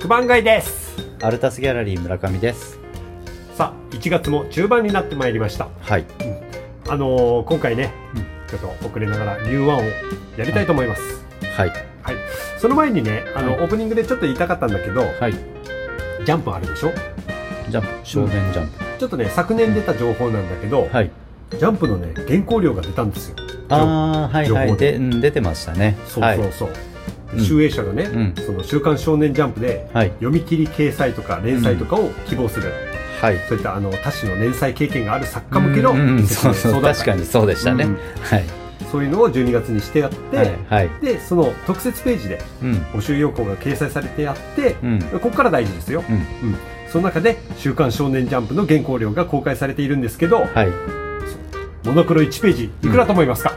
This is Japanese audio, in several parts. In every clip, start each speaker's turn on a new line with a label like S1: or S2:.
S1: 九番街です。
S2: アルタスギャラリー村上です。
S1: さあ1月も中盤になってまいりました。
S2: はい。
S1: あのー今回ね、
S2: うん。
S1: ちょっと遅れながらニューワンをやりたいと思います。
S2: はい。
S1: はい。その前にねあの、
S2: はい。
S1: オープニングでちょっと言いたかったんだけど
S2: はい。
S1: ジャンプあるでしょ？
S2: ジャンプ。少年ジャンプ、
S1: ちょっとね昨年出た情報なんだけど、
S2: はい。
S1: ジャンプのね原稿料が出たんですよ。
S2: ああはいはい。で、うん、出てましたね。
S1: そう
S2: はい
S1: そうそう、
S2: うん
S1: 集英社がね、
S2: うん。
S1: その「週刊少年ジャンプ」で
S2: はい。
S1: 読み切り掲載とか連載とかを希望する、
S2: はい。
S1: そういったあの多種の連載経験がある作家向けの
S2: うんうんそうそう
S1: 相談会
S2: 確かにそうでしたね、
S1: うん。
S2: はい。
S1: そういうのを12月にしてやって、
S2: はいはい。
S1: でその特設ページで
S2: うん。
S1: 募集要項が掲載されてあって、
S2: うん。
S1: ここから大事ですよ、
S2: うん。
S1: うん。その中で「週刊少年ジャンプ」の原稿料が公開されているんですけど、
S2: はい。
S1: モノクロ1ページいくらと思いますか、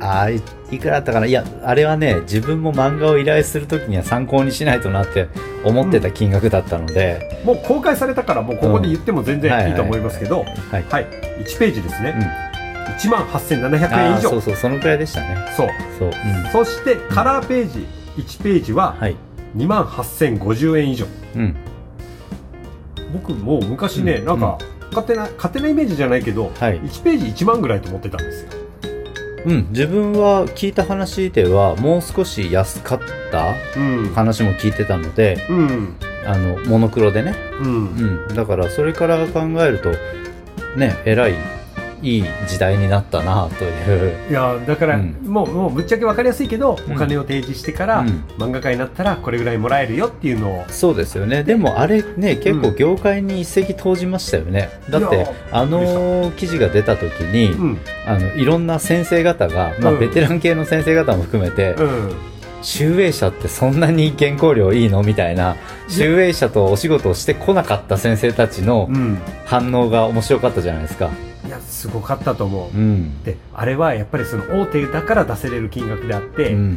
S2: あーいいくらだったかな？いやあれはね自分も漫画を依頼するときには参考にしないとなって思ってた金額だったので、
S1: もう公開されたからもうここで言っても全然いい。と思いますけど、
S2: はい。
S1: はい、1ページですね、
S2: うん、
S1: 1万8700円
S2: あ
S1: 以上。
S2: ーそうそうそのくらいでしたね。
S1: そう。
S2: そう、うん、
S1: そしてカラーページ1ページは
S2: はい。
S1: 2万8050円以上。
S2: うん。
S1: 僕もう昔ね、
S2: うん。
S1: なんか勝手な勝手なイメージじゃないけど、
S2: はい。
S1: 1ページ1万ぐらいと思ってたんですよ
S2: うん、自分は聞いた話ではもう少し安かった
S1: うん。
S2: 話も聞いてたので
S1: うん。
S2: あのモノクロでね、
S1: うん。
S2: うん、だからそれから考えるとねえらいいい時代になったなという、
S1: いやだから、
S2: うん。
S1: もうもうぶっちゃけ分かりやすいけど、
S2: うん。
S1: お金を提示してから、
S2: うん。
S1: 漫画家になったらこれぐらいもらえるよっていうのを。
S2: そうですよね。でもあれね結構業界に一石投じましたよね、だってあの記事が出た時に、
S1: うん。
S2: あのいろんな先生方が、まあ、
S1: うん。
S2: ベテラン系の先生方も含めて、
S1: うん
S2: 集英社ってそんなに原稿料いいの？みたいな集英社とお仕事をしてこなかった先生たちの
S1: うん
S2: 反応が面白かったじゃないですか。
S1: いやすごかったと思う、
S2: うん。
S1: であれはやっぱりその大手だから出せれる金額であって、
S2: うん、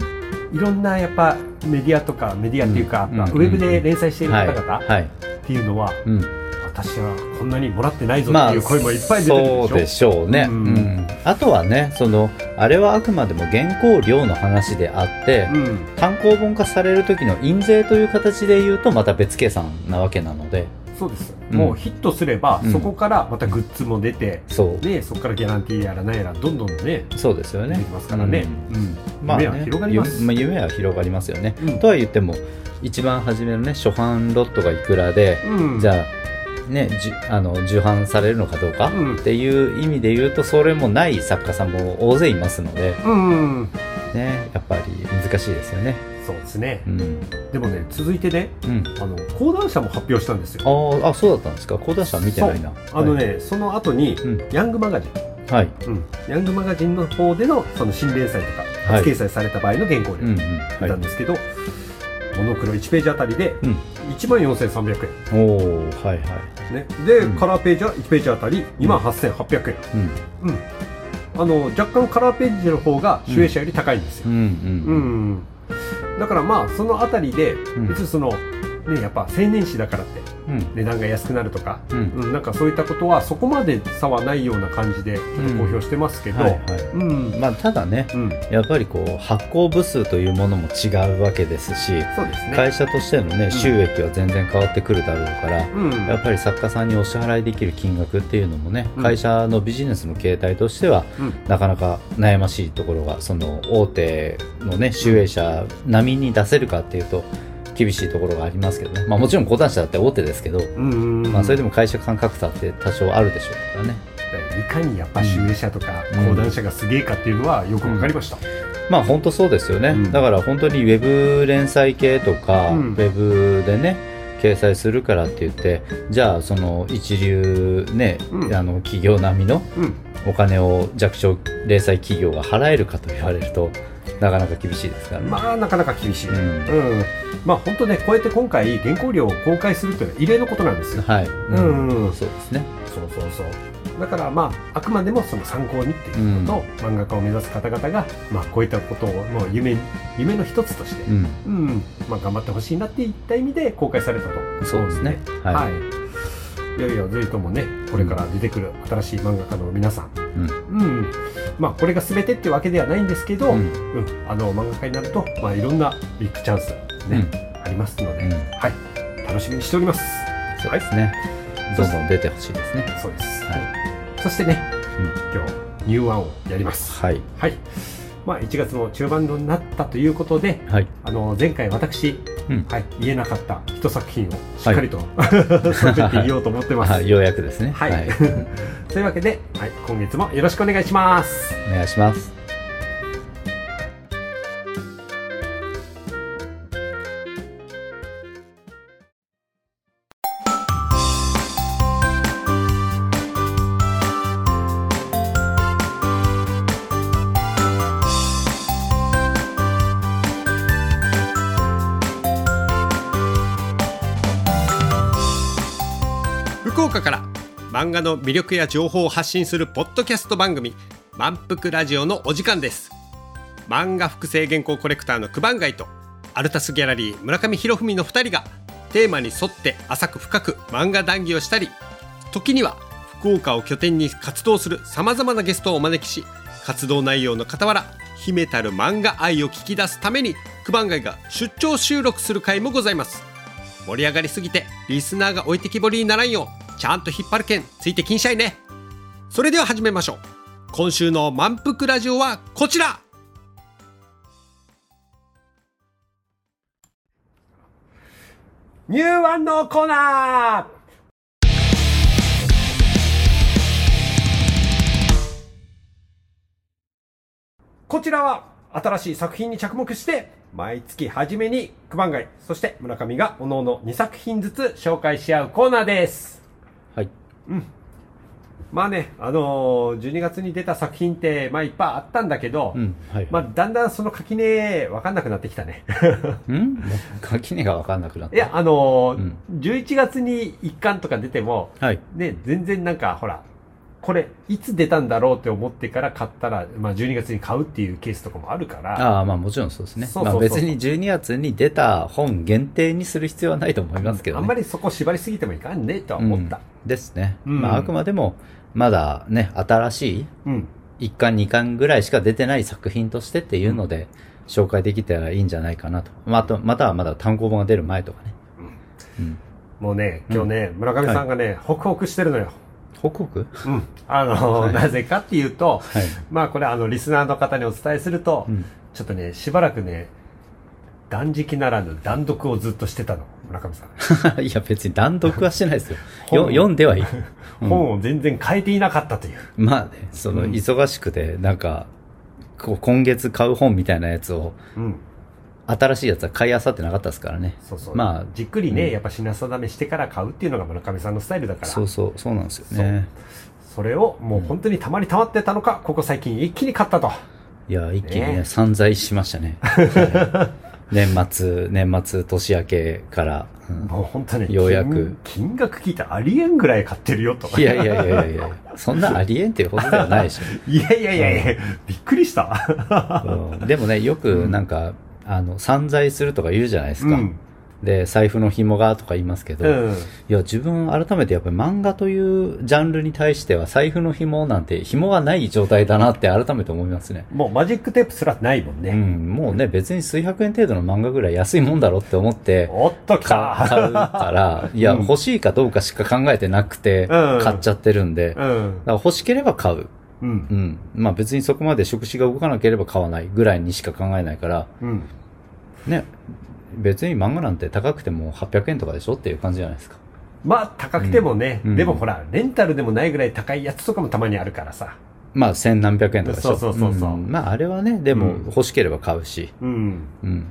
S1: いろんなやっぱメディアとかメディアっていうか、
S2: うん
S1: まあ
S2: うん
S1: ウェブで連載している
S2: はい。
S1: 方々
S2: はい。
S1: っていうのは、
S2: うん。
S1: 私はこんなにもらってないぞ
S2: まあ、
S1: っていう声もいっぱい出てるでしょ、
S2: そうでしょうね。
S1: う
S2: うん。ん。あとはね、その、あれはあくまでも原稿料の話であって、
S1: うん。
S2: 単行本化される時の印税という形で言うとまた別計算なわけなので、
S1: そうです、
S2: うん。
S1: もうヒットすれば、
S2: うん。
S1: そこからまたグッズも出て、
S2: そう。
S1: ね、そこからギャランティーやら何やらどんどんね
S2: そうですよね。
S1: き。ますからね、うん。
S2: まあね
S1: 夢は広がります、
S2: 夢は広がりますよね。
S1: うん。
S2: とは言っても一番初めのね初版ロットがいくらで、
S1: うん。
S2: じゃあねじゅあの重版されるのかどうか、
S1: うん。
S2: っていう意味で言うとそれもない作家さんも大勢いますので、
S1: うん
S2: ね、やっぱり難しいですよね。
S1: そうですね。
S2: うん。
S1: でもね続いてね
S2: うん、
S1: あの講談社も発表したんですよ。
S2: あーあそうだったんですか？講談社は見てないな。
S1: あのね、その後に、
S2: うん。
S1: ヤングマガジン、
S2: はい、
S1: うん、ヤングマガジンの方でのその新連載とか
S2: はい。
S1: 初掲載された場合の原稿料
S2: うんうん。
S1: 見
S2: は
S1: たんですけど、モノクロ1ページあたりで
S2: うん。
S1: 1万4300
S2: い、おおはいはい。
S1: 円、ね、で、
S2: うん。
S1: カラーページは1ページあたり2万8800円、
S2: うん。
S1: うん。あの若干カラーページの方が集英社より高いんですよ、
S2: うん。う
S1: うん。ん。だからまあそのあたりで
S2: ん。
S1: 別にその、ね、やっぱ青年誌だからって
S2: うん。
S1: 値段が安くなるとか、
S2: うん。
S1: うん、なんかそういったことはそこまで差はないような感じでちょっと公表してますけど、
S2: まあただね、
S1: うん、
S2: やっぱりこう発行部数というものも違うわけですし、
S1: そうですね。
S2: 会社としてのね
S1: ん。
S2: 収益は全然変わってくるだろうから、
S1: うん、
S2: やっぱり作家さんにお支払いできる金額っていうのもね、
S1: うん。
S2: 会社のビジネスの形態としては
S1: うん。
S2: なかなか悩ましいところがその大手のね集英社並みに出せるかっていうと厳しいところがありますけどね、まあ、もちろん講談社だって大手ですけど、
S1: うんうん、
S2: まあ、それでも会社間格差って多少あるでしょうからね。
S1: いかにやっぱ集英社とか
S2: うん。
S1: 講談社がすげえかっていうのはよくわかりました。
S2: まあ本当そうですよね、
S1: うん。
S2: だから本当にウェブ連載系とか、
S1: うん。
S2: ウェブでね掲載するからって言ってじゃあその一流ね、
S1: うん。
S2: あの企業並みの
S1: うん、
S2: お金を弱小零細企業が払えるかと言われるとなかなか厳しいですからね。
S1: まあなかなか厳しい。
S2: う
S1: うん。
S2: ん、
S1: まあ本当ねこうやって今回原稿料を公開するというのは異例のことなんですよ。
S2: はい、
S1: うんうん
S2: そうですね。
S1: そうそうそう。だからまああくまでもその参考にっていうことと、漫画家を目指す方々がまあこういったことをもう夢夢の一つとして、
S2: うん、
S1: うん、まあ頑張ってほしいなっていった意味で公開されたと。
S2: そうですね。
S1: はい。
S2: はい。
S1: いやいや、ぜひともね、これから出てくる新しい漫画家の皆さん、
S2: うん、
S1: うん、まあこれが全てってわけではないんですけど、
S2: う
S1: うんんあの漫画家になると、まあ、いろんなビッグチャンス、ねありますので、
S2: うん
S1: はい楽しみにしております
S2: そうですね。どんどん出てほしいですね。
S1: そうです、
S2: はい。
S1: そしてね
S2: うん
S1: 今日ニューワンをやります
S2: はい。
S1: はいまあ1月も中盤になったということで
S2: はい。
S1: あの前回私、
S2: うん
S1: はい、言えなかった一作品をしっかりと、喋って言おうと思ってます、
S2: はい。ようやくですね。
S1: はい というわけで、はい、今月もよろしくお願いします
S2: お願いします。
S1: 画の魅力や情報を発信するポッドキャスト番組「満腹ラジオ」のお時間です。漫画複製原稿コレクターの九番街とアルタスギャラリー村上博文の2人がテーマに沿って浅く深く漫画談義をしたり時には福岡を拠点に活動するさまざまなゲストをお招きし活動内容の傍ら秘めたる漫画愛を聞き出すために九番街が出張収録する回もございます。盛り上がりすぎてリスナーが置いてきぼりにならんようちゃんと引っ張るけんついてきんしゃいね。それでは始めましょう。今週の満腹ラジオはこちら。ニューワンのコーナー。こちらは新しい作品に着目して毎月初めに九番街そして村上がおのおの2作品ずつ紹介し合うコーナーです。
S2: はい。
S1: まあねあのー12月に出た作品ってまあいっぱいあったんだけど、
S2: うん。はい。
S1: まあだんだんその垣根分かんなくなってきたね
S2: 垣根が分かんなくなった。
S1: いやあのー
S2: うん
S1: 11月に1巻とか出ても
S2: はい。
S1: ね全然なんかほらこれいつ出たんだろうって思ってから買ったら、まあ、12月に買うっていうケースとかもあるから
S2: ああ、まあもちろんそうですね。
S1: そうそうそう
S2: まあ別に12月に出た本限定にする必要はないと思いますけどね。
S1: あんまりそこ縛りすぎてもいかんねとは思った。
S2: うんですね。
S1: うん
S2: まああくまでも、まだね、新しい
S1: うん。
S2: 1巻2巻ぐらいしか出てない作品としてっていうので、紹介できたらいいんじゃないかなと。まあ、あと、またはまだ単行本が出る前とかね。うん。
S1: もうね、今日ね、村上さんがね、ホクホクしてるのよ。
S2: 報告？
S1: うん。あの、
S2: はい
S1: なぜかっていうと、
S2: はい。
S1: まあこれあの、リスナーの方にお伝えすると、
S2: うん。
S1: ちょっとね、しばらくね、断食ならぬ断読をずっとしてたの、村上さん。
S2: いや、別に断読はしてないですよ。よ
S1: 本
S2: 読んではいい。うん
S1: 本を全然変えていなかったという。
S2: まあね、その、
S1: うん
S2: 忙しくて、なんか、こう今月買う本みたいなやつを、
S1: うん。
S2: 新しいやつは買い漁ってなかったですからね。
S1: そうそう。
S2: まあ
S1: じっくりね、
S2: うん
S1: やっぱ品定めしてから買うっていうのが村上さんのスタイルだから。
S2: そうそう、そうなんですよね。
S1: それをもう本当にたまりたまってたのか、ここ最近一気に買ったと。
S2: いや、一気にね、
S1: ね
S2: 散財しましたね。はい年末、年末、年明けから。うん
S1: もう本当ね、
S2: ようやく
S1: 金金額聞いたらありえんぐらい買ってるよと。
S2: いやいやいやいやいや、そんなありえんっていうほどではないでし
S1: いやいやいやいや、びっくりした。
S2: ょ。うんでもね、よくなんか、あの、散財するとか言うじゃないですか。
S1: うん。
S2: で、財布の紐がとか言いますけど、
S1: うん。
S2: いや、自分改めてやっぱり漫画というジャンルに対しては財布の紐なんて紐がない状態だなって改めて思いますね。
S1: もうマジックテープすらないもんね。
S2: うん、もうね、別に数百円程度の漫画ぐらい安いもんだろって思って、
S1: おっとき
S2: か買う
S1: た。
S2: から、いや、
S1: うん
S2: 欲しいかどうかしか考えてなくて、
S1: うん
S2: 買っちゃってるんで、だか
S1: うん。
S2: ら欲しければ買う。
S1: うん
S2: う。ん。まあ別にそこまで触手が動かなければ買わないぐらいにしか考えないから、
S1: うん。
S2: ね、別に漫画なんて高くても800円とかでしょっていう感じじゃないですか。
S1: まあ、高くてもね、
S2: うん
S1: でもほら、レンタルでもないぐらい高いやつとかもたまにあるからさ。
S2: まあ千何百円とかでしょ。
S1: そうそうそうそうん
S2: まああれはね、でも
S1: うん
S2: 欲しければ買うし。
S1: うん。
S2: うん。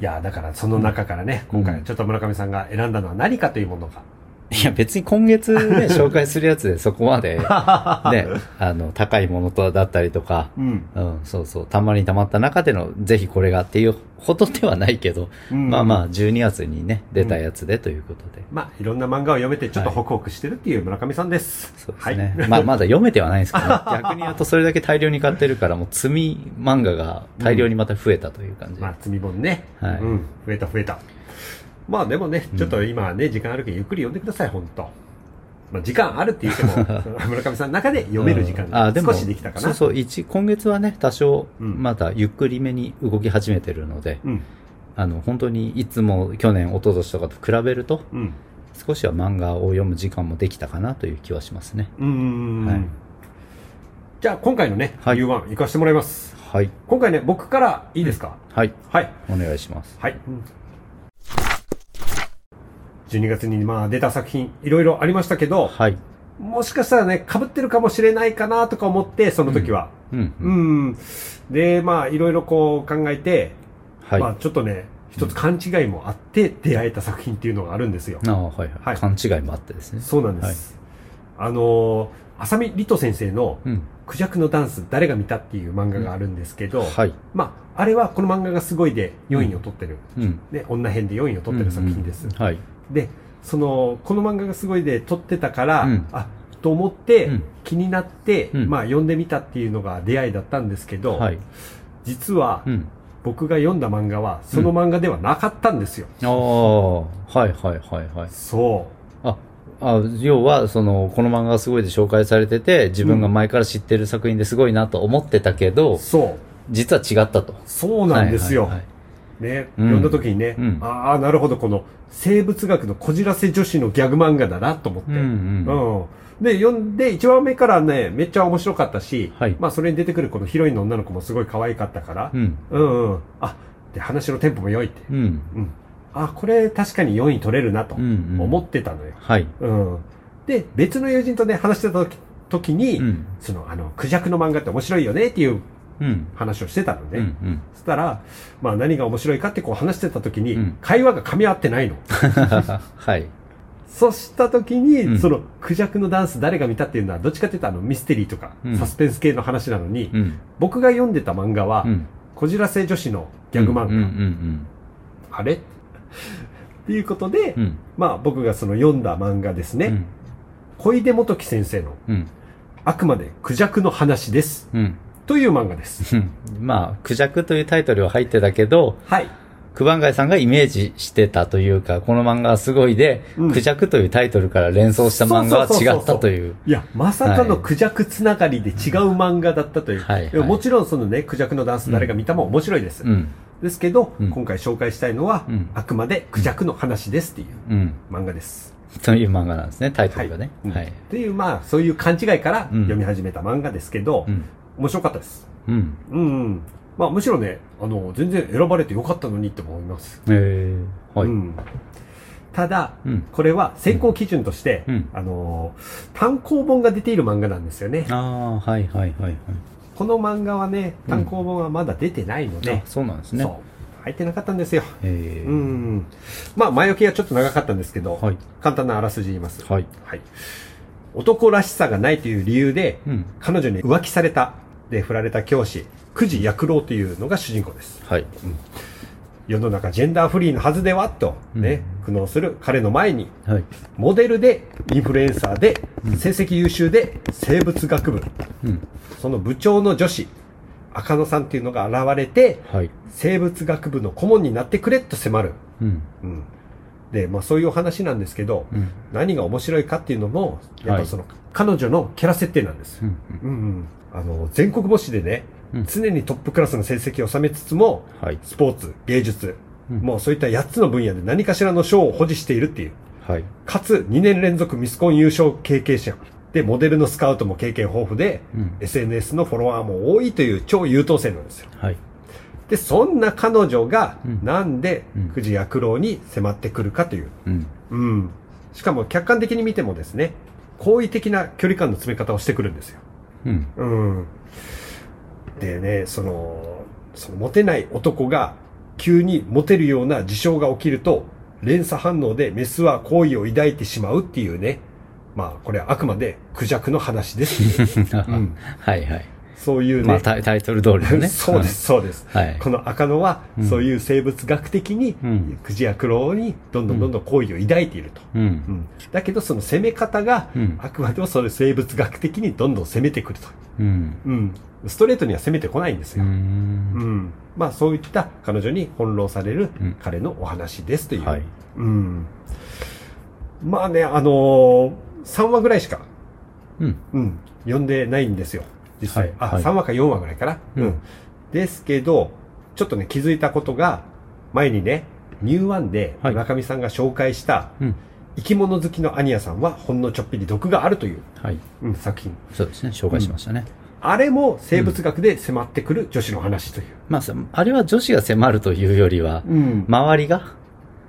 S1: いや、だからその中からね、
S2: うん
S1: 今回ちょっと村上さんが選んだのは何かというものが。
S2: いや別に今月ね、紹介するやつでそこまで、ね、あの、高いものとだったりとか、
S1: うん。
S2: うん、そうそう。たまにたまった中での、ぜひこれがっていうほどではないけど、
S1: うん
S2: まあまあ、12月にね、出たやつでということで。
S1: まあ、いろんな漫画を読めてちょっとホクホクしてるっていう村上さんです。
S2: そうですね。
S1: はい。
S2: まあ、まだ読めてはないんですけど、ね、逆に言うとそれだけ大量に買ってるから、もう積み漫画が大量にまた増えたという感じ。
S1: まあ、積み本ね。
S2: はい
S1: うん。増えた増えた。まあでもね、ちょっと今ね、時間あるけどゆっくり読んでください、本当まあ時間あるって言っても、村上さんの中で読める時間が少しできたかな。
S2: そうそう、一、今月はね、多少、
S1: うん
S2: またゆっくりめに動き始めてるので、
S1: うん。
S2: あの、本当にいつも去年、一昨年とかと比べると、
S1: うん
S2: 少しは漫画を読む時間もできたかなという気はしますね。
S1: うんうんうん
S2: はい
S1: じゃあ今回のね、
S2: はい
S1: U1 行かせてもらいます
S2: はい。
S1: 今回ね僕からいいですか、
S2: はい。
S1: はい
S2: お願いします。
S1: はい。12月にまあ出た作品いろいろありましたけど、
S2: はい。
S1: もしかしたらね、被ってるかもしれないかなとか思って、その時は。
S2: うん。
S1: う
S2: うん
S1: ん。で、まあいろいろこう考えて、
S2: はい。
S1: まあちょっとね、一つ勘違いもあって出会えた作品っていうのがあるんですよ。
S2: ああ、はい、はい。
S1: はい
S2: 勘違いもあってですね。
S1: そうなんです。あのー、浅見リト先生の
S2: うん。
S1: クジャクのダンス誰が見たっていう漫画があるんですけど、
S2: はい。
S1: まあ、あれはこの漫画がすごいで4位を取ってる。
S2: うん。
S1: ね、女編で4位を取ってる作品です。
S2: うんうんはい。
S1: で、その、この漫画がすごいで撮ってたから、
S2: うん
S1: あ、と思って、
S2: うん
S1: 気になって、
S2: うん
S1: まあ読んでみたっていうのが出会いだったんですけど、
S2: はい。
S1: 実は、
S2: うん。
S1: 僕が読んだ漫画は、その漫画ではなかったんですよ。
S2: ああ、はいはいはいはい。
S1: そ
S2: あ、あ要は、その、この漫画がすごいで紹介されてて、自分が前から知ってる作品ですごいなと思ってたけど、
S1: う。そう。
S2: 実は違ったと。
S1: そうなんですよ。
S2: はいはいはい
S1: ね、
S2: うん
S1: 読んだ時にね、
S2: うん
S1: ああ、なるほど、この生物学のこじらせ女子のギャグ漫画だなと思って。
S2: うんうん。
S1: うんで、読んで、1話目からね、めっちゃ面白かったし、
S2: はい
S1: まあ、それに出てくるこのヒロインの女の子もすごい可愛かったから、
S2: うん。
S1: うんうん。あ、で、話のテンポも良いって。
S2: うん。
S1: うん。あ、これ確かに4位取れるなと思ってたのよ。
S2: はい。
S1: うん。で、別の友人とね、話してた時時に、
S2: うん。
S1: その、あの、クジャクの漫画って面白いよねっていう
S2: うん。
S1: 話をしてたのね。
S2: うん。うん。
S1: そしたら、まあ何が面白いかってこう話してた時に、
S2: うん
S1: 会話が噛み合ってないの。
S2: はい。
S1: そうした時に、
S2: うん
S1: その、クジャクのダンス誰が見たっていうのは、どっちかっていうとあの、ミステリーとか、
S2: うん
S1: サスペンス系の話なのに、
S2: うん。
S1: 僕が読んでた漫画は、
S2: うん。
S1: こじらせ女子のギャグ漫画。あれ？っていうことで、
S2: うん。
S1: まあ僕がその読んだ漫画ですね。
S2: うん。
S1: 小出元樹先生の、
S2: うん。
S1: あくまでクジャクの話です。
S2: うん。
S1: という漫画です。
S2: うん。まあ、クジャクというタイトルは入ってたけど、
S1: はい。
S2: クバンガイさんがイメージしてたというか、この漫画はすごいで、
S1: うん
S2: クジャクというタイトルから連想した漫画は違ったという。
S1: いや、まさかのクジャクつながりで違う漫画だったという。
S2: はいはい
S1: もちろんそのね、クジャクのダンス誰が見たも面白いです。
S2: うん。
S1: ですけど、
S2: うん
S1: 今回紹介したいのは、
S2: うん
S1: あくまでクジャクの話ですっていう
S2: うん。
S1: 漫画です。
S2: という漫画なんですね、タイトルがね。
S1: うん
S2: はい。
S1: っていう、まあ、そういう勘違いから
S2: うん
S1: 読み始めた漫画ですけど、
S2: うん。
S1: 面白かったです。
S2: うん。
S1: うん、うん。まあ、むしろね、あの、全然選ばれてよかったのにって思います。
S2: えー、はい。
S1: うん。ただ、
S2: うん
S1: これは選考基準として、
S2: うん
S1: あの、単行本が出ている漫画なんですよね。
S2: ああ、はいはいはいはい。
S1: この漫画はね、単行本はまだ出てないので
S2: あ、、そうなんですね。
S1: そう。入ってなかったんですよ。
S2: えー、
S1: うん。まあ、前置きはちょっと長かったんですけど、
S2: はい。
S1: 簡単なあらすじ言います。
S2: はい。
S1: はい。男らしさがないという理由で、
S2: うん。
S1: 彼女に浮気された、で振られた教師、久慈薬郎というのが主人公です。
S2: はい。
S1: 世の中ジェンダーフリーのはずではと、ね、苦悩する彼の前に、
S2: はい。
S1: モデルで、インフルエンサーで、成績優秀で、生物学部、
S2: うん。
S1: その部長の女子、赤野さんっていうのが現れて、
S2: はい。
S1: 生物学部の顧問になってくれと迫る。
S2: うん。
S1: うん。で、まあそういうお話なんですけど、
S2: うん。
S1: 何が面白いかっていうのも、やっ
S2: はい
S1: ぱその、彼女のキャラ設定なんです。
S2: うん。
S1: うんうん。あの、全国模試でね、
S2: うん
S1: 常にトップクラスの成績を収めつつも、
S2: はい。
S1: スポーツ、芸術、
S2: うん
S1: もうそういった8つの分野で何かしらの賞を保持しているっていう。
S2: はい。
S1: かつ、2年連続ミスコン優勝経験者。で、モデルのスカウトも経験豊富で、
S2: うん。
S1: SNS のフォロワーも多いという超優等生なんですよ。
S2: はい。
S1: で、そんな彼女が
S2: うん、
S1: なんで
S2: うん、
S1: 富士薬郎に迫ってくるかという。
S2: うん。
S1: うん。しかも客観的に見てもですね、好意的な距離感の詰め方をしてくるんですよ。
S2: うん。
S1: うん。でね、その、そのモテない男が急にモテるような事象が起きると、連鎖反応でメスは好意を抱いてしまうっていうね。まあ、これはあくまでクジャクの話です、ん
S2: はいはい。
S1: そういうね。
S2: まあタイトル通りのね。
S1: そうです、そうです。
S2: はい。
S1: この赤野は、
S2: うん
S1: そういう生物学的に、
S2: うん
S1: クジヤクロウにどんどんどんどん好意を抱いていると。
S2: うん。
S1: うんだけどその攻め方が、
S2: うん
S1: あくまでもそれ生物学的にどんどん攻めてくると。
S2: うん。
S1: うん。ストレートには攻めてこないんです
S2: う
S1: よ。
S2: ん。
S1: うん。まあそういった彼女に翻弄される
S2: うん
S1: 彼のお話ですという。
S2: はい。
S1: うん。まあね、あのー、3話ぐらいしか、
S2: うん。
S1: うん、読んでないんですよ。実際。あ、
S2: はいはい
S1: 3話か4話ぐらいかな。
S2: うん
S1: ですけど、ちょっとね、気づいたことが、前にねニューワンで
S2: はい
S1: 村上さんが紹介した
S2: うん。
S1: 生き物好きのアニヤさんはほんのちょっぴり毒があるという、
S2: はい。
S1: うん、作品
S2: そうですね。紹介しましたね。
S1: あれも生物学で迫ってくる女子の話という、
S2: まあ、さあれは女子が迫るというよりは、
S1: うん
S2: 周りが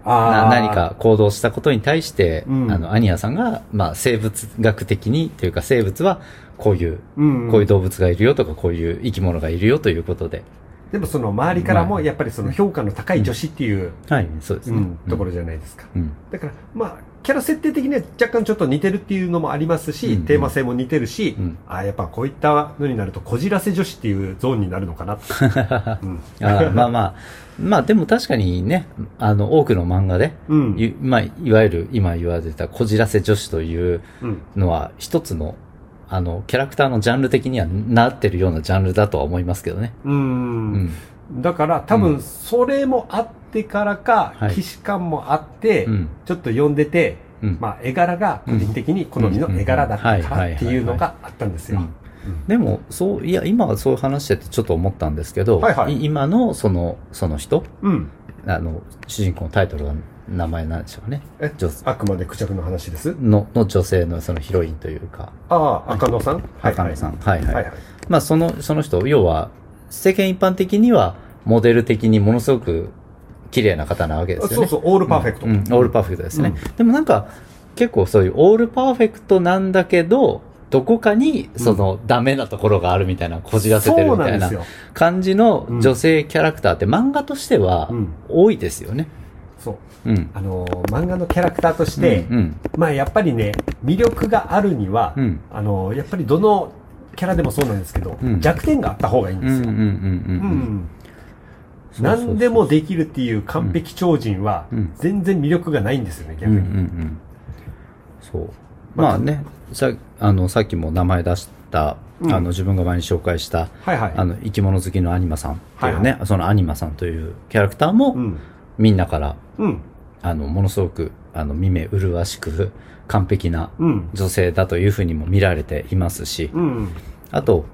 S2: な何か行動したことに対して、
S1: うん
S2: あの、アニヤさんが、まあ、生物学的に、というか生物はこういう、
S1: うん
S2: こういう動物がいるよとか、こういう生き物がいるよということで、
S1: でもその周りからも
S2: まあ
S1: やっぱりその評価の高い女子っていう、
S2: はい、そうですね。
S1: うんところじゃないですか、
S2: うん。
S1: だからまあキャラ設定的には若干ちょっと似てるっていうのもありますし、
S2: うん
S1: テーマ性も似てるし、
S2: うん。
S1: あやっぱこういったのになるとこじらせ女子っていうゾーンになるのかなうん。
S2: あまあまあ、まあでも確かにね、あの、多くの漫画で、
S1: うん。
S2: いまあ、いわゆる今言われてたこじらせ女子という
S1: うん。
S2: のは一つの、あの、キャラクターのジャンル的にはなってるようなジャンルだとは思いますけどね。
S1: うん。
S2: うん。
S1: だから多分それもあってからか、
S2: はい。
S1: 既視感もあって、
S2: うん。
S1: ちょっと読んでて、
S2: うん。
S1: まあ絵柄が個人的に好みの絵柄だった
S2: うん。
S1: からっていうのがあったんですよ。
S2: うん。でも、そう、いや、今はそう話しててちょっと思ったんですけど、
S1: はいはい
S2: い今のその、その人、
S1: うん。
S2: あの、主人公のタイトルは名前なんでしょうね。
S1: え
S2: 女
S1: あくまでクジャクの話です？
S2: の、の女性のそのヒロインというか、
S1: ああ、赤野さん？
S2: 赤野さん。はいはい。
S1: はいはい。
S2: まあ、その、その人、要は、世間一般的には、モデル的にものすごく綺麗な方なわけですよね。
S1: そうそう、オールパーフェクト。
S2: うん、オールパーフェクトですね。
S1: うん
S2: でもなんか、結構そういうオールパーフェクトなんだけど、どこかに、その、ダメなところがあるみたいな、こじらせてるみたいな感じの女性キャラクターって漫画としては
S1: うん
S2: 多いですよね。
S1: そう。
S2: うん。
S1: あのー漫画のキャラクターとして、
S2: うん。
S1: まあやっぱりね、魅力があるには、
S2: うん
S1: あのーやっぱりどのキャラでもそうなんですけど、
S2: うん
S1: 弱点があった方がいいん
S2: うん。うん。
S1: ですよ。何でもできるっていう完璧超人は
S2: うん、
S1: 全然魅力がないんですよね、逆
S2: うん。う
S1: に。
S2: ん。そう。
S1: まあ
S2: まあね、さ、あの、さっきも名前出した、
S1: うん
S2: あの、自分が前に紹介した、
S1: はいはい。
S2: あの、生き物好きのアニマさんっていうね、
S1: はい
S2: そのアニマさんというキャラクターも、
S1: うん。
S2: みんなから、
S1: うん。
S2: あの、ものすごく、あの、見目麗しく、完璧な
S1: うん。
S2: 女性だというふうにも見られていますし、
S1: うん。
S2: あと、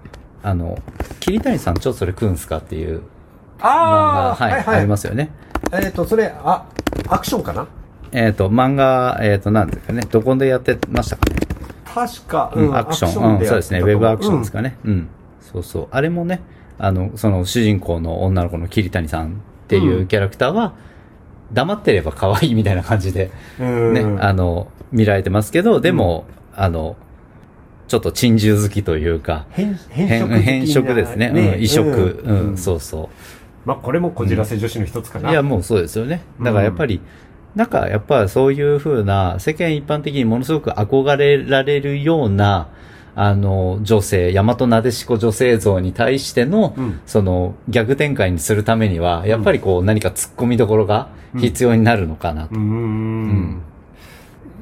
S2: あの、桐谷さんちょっとそれ食うんすかっていう漫画、
S1: ああ、
S2: はい、
S1: はいはい。
S2: ありますよね。
S1: えっ、と、それ、あ、アクションかな？
S2: えっ、と、漫画、えっ、と、なんですかね、どこでやってましたかね。
S1: 確か、
S2: うん、アクション、うん、
S1: で
S2: そうですね、ウェブアクションです
S1: か。
S2: かね。うん、そうそう。あれもね、あの、その主人公の女の子の桐谷さんっていううんキャラクターは、黙ってれば可愛いみたいな感じで、
S1: うん。
S2: ね、あの、見られてますけど、でも、あの、ちょっと珍獣好きというか、
S1: 変、変
S2: 変
S1: 色
S2: ですね。うん、異色、うん、そうそ
S1: まあ、これもこじらせ女子の一つか
S2: う。
S1: な。
S2: いや、もうそうですよね。だからやっぱり、なんかやっぱそういう風な、世間一般的にものすごく憧れられるような、あの、女性、大和なでしこ女性像に対しての、
S1: うん
S2: その、逆展開にするためには、やっぱりこう、何か突っ込みどころが必要になるのかなと。
S1: うーん。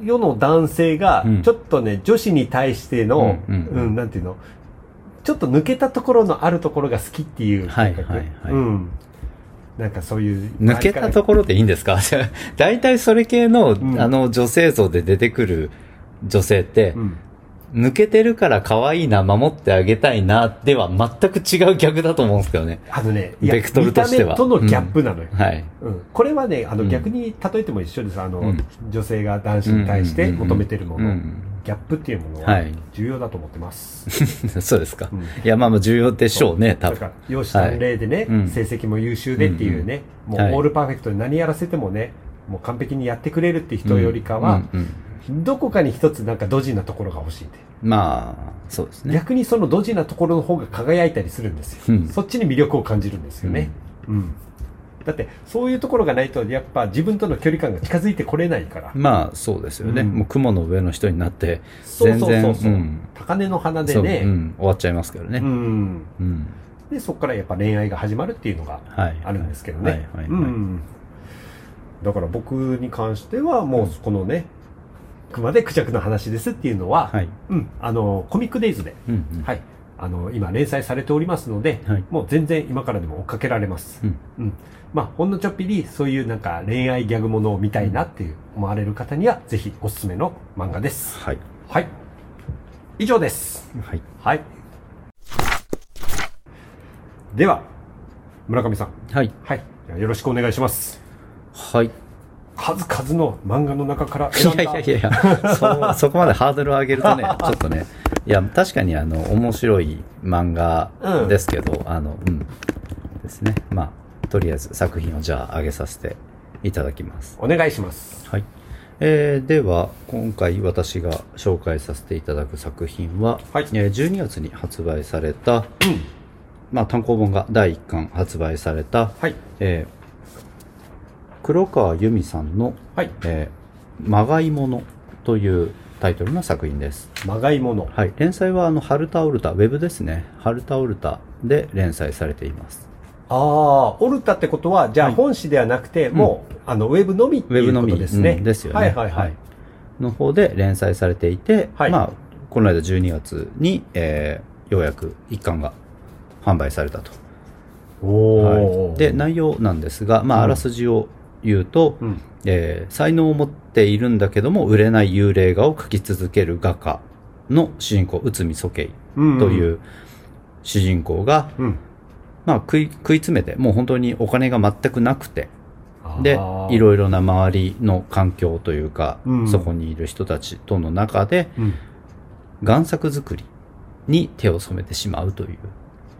S1: 世の男性が
S2: うん、
S1: ちょっとね、女子に対しての、
S2: う
S1: うんん、
S2: うん
S1: なんていうの、ちょっと抜けたところのあるところが好きっていう。
S2: はいはいはい
S1: うん。なんかそういう。
S2: 抜けたところでいいんですか？大体それ系の、
S1: ん
S2: あの、女性像で出てくる女性って、
S1: うん。
S2: 抜けてるから可愛いな、守ってあげたいな、では全く違う逆だと思うんですけどね。
S1: あのね、
S2: ベクトルとしては。
S1: 見た目とのギャップなのよ。
S2: はい。
S1: うん、これはね、あの、
S2: うん
S1: 逆に例えても一緒です。あの、
S2: うん。
S1: 女性が男子に対して求めてるもの、
S2: うん
S1: ギャップっていうもの
S2: は
S1: はい。重要だと思ってます。
S2: そうですか。
S1: うん。
S2: いや、まあまあ重要でしょうね、多分。
S1: だから。容姿端麗でね、
S2: うん。
S1: 成績も優秀でっていうね、
S2: うんはい
S1: もうオールパーフェクトで何やらせてもね、もう完璧にやってくれるって人よりかは、
S2: うんうん
S1: どこかに一つなんかドジなところが欲しいって。
S2: まあ、そうですね。
S1: 逆にそのドジなところの方が輝いたりするんですよ。
S2: うん
S1: そっちに魅力を感じるんですよね。うん。だって、そういうところがないと、やっぱ自分との距離感が近づいてこれないから。
S2: まあ、そうですよね。
S1: うん
S2: もう雲の上の人になって、
S1: そう
S2: 全然、
S1: そうそうそう、
S2: ん
S1: 高根の花で
S2: そう、う
S1: ね、
S2: ん、終わっちゃいますけどね。
S1: うん。
S2: うん。
S1: で、そこからやっぱ恋愛が始まるっていうのが
S2: はい。
S1: あるんですけどね。だから僕に関しては、もうこのね、熊でクジャクの話ですっていうのは、
S2: はい。
S1: うん、あの、コミックデイズで、
S2: うん、うん。
S1: はい、あの、今連載されておりますので、
S2: はい
S1: もう全然今からでも追っかけられます。
S2: うん。
S1: うん。まあ、ほんのちょっぴり、そういうなんか恋愛ギャグものを見たいなっていう思われる方には、ぜひおすすめの漫画です。
S2: はい。
S1: はい。以上です。
S2: はい。
S1: はい。では、村上さん。
S2: はい。
S1: はい。よろしくお願いします。
S2: はい。
S1: 数々の漫画の中から
S2: い
S1: 選んだ
S2: やいやいやいや、そ、そこまでハードルを上げるとね、ちょっとね、いや、確かにあの、面白い漫画ですけど、あの、うん。ですね。まあ、とりあえず作品をじゃあ上げさせていただきます。
S1: お願いします
S2: はい。えーでは、今回私が紹介させていただく作品は、
S1: はい
S2: えー12月に発売された、
S1: うん
S2: まあ、単行本が第1巻発売された、
S1: はい
S2: えー黒川由美さんの、
S1: はい
S2: えーまがいものというタイトルの作品です。
S1: まがいもの
S2: はい。連載は、あの、ハルタオルタ、ウェブですね。ハルタオルタで連載されています。
S1: ああオルタってことはじゃあ
S2: はい
S1: 本誌ではなくて、もうあのウェブのみっていうこ
S2: ウェブのみ
S1: とですね、
S2: うんですよね。
S1: はいはいはい、
S2: の方で連載されていて、
S1: はい
S2: まあ、この間12月に、えーようやく一巻が販売されたと。
S1: おお、
S2: はい、で、内容なんですが、まあ、
S1: うん
S2: あらすじを言うと、
S1: うん。
S2: えー才能を持っているんだけども、売れない幽霊画を描き続ける画家の主人公、内海祖慶
S1: うん
S2: という主人公が、
S1: うん。
S2: まあ、食い、食い詰めて、もう本当にお金が全くなくて、でいろいろな周りの環境というか、
S1: うん。
S2: そこにいる人たちとの中で、
S1: うん。
S2: 贋作作りに手を染めてしまうという、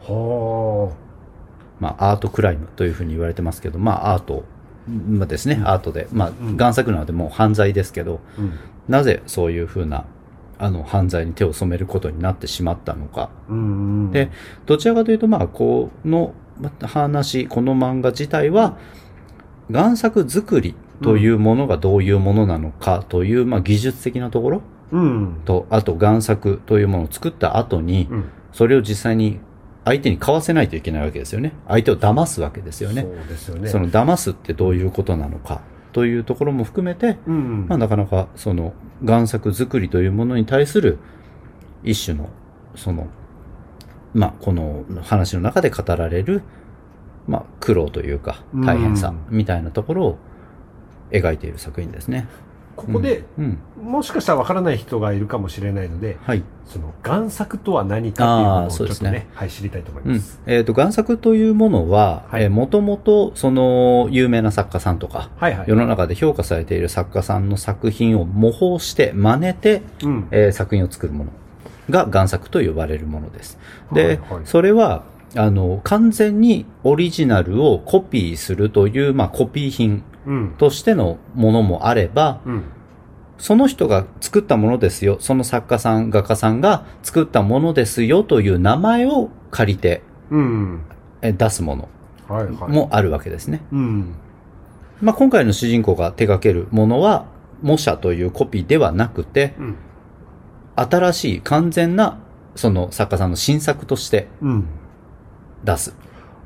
S1: は
S2: まあ、アートクライムというふうに言われてますけど、まあ、アート、まあですね、アートで、まあ、
S1: ん。
S2: 贋作なのでもう犯罪ですけど、
S1: あ、うん。
S2: なぜそういうふうな、あの、犯罪に手を染めることになってしまったのか。
S1: うんうん、
S2: で、どちらかというと、まあ、この話、この漫画自体は、贋作作りというものがどういうものなのかという、まあ、技術的なところ
S1: うん。
S2: と、あと贋作というものを作った後に、
S1: うん。
S2: それを実際に相手に買わせないといけないわけですよね。相手を騙すわけですよね。
S1: そうですよね
S2: その騙すってどういうことなのかというところも含めて、
S1: うんうん
S2: まあなかなかその贋作作りというものに対する一種の、その、まあこの話の中で語られる、まあ苦労というか大変さみたいなところを描いている作品ですね。
S1: ここで、もしかしたらわからない人がいるかもしれないので
S2: はい。
S1: その贋作とは何かっていうのをちょっとね
S2: あーそうですね。
S1: はい、知りたいと思い
S2: うん。
S1: ます、。
S2: えっ、と、贋作というものは、
S1: はい。
S2: えーもともと、その、有名な作家さんとか、
S1: はいはい。
S2: 世の中で評価されている作家さんの作品を模倣して、真似て、
S1: うん。
S2: えー作品を作るものが贋作と呼ばれるものです。で、
S1: はいはい。
S2: それは、あの、完全にオリジナルをコピーするという、まあ、コピー品
S1: うん
S2: としてのものもあれば、
S1: うん。
S2: その人が作ったものですよ、その作家さん、画家さんが作ったものですよという名前を借りて
S1: うん
S2: えー出すものもあるわけですね。
S1: うん。
S2: まあ、今回の主人公が手掛けるものは、模写というコピーではなくて、
S1: うん。
S2: 新しい完全なその作家さんの新作として
S1: うん。
S2: 出す。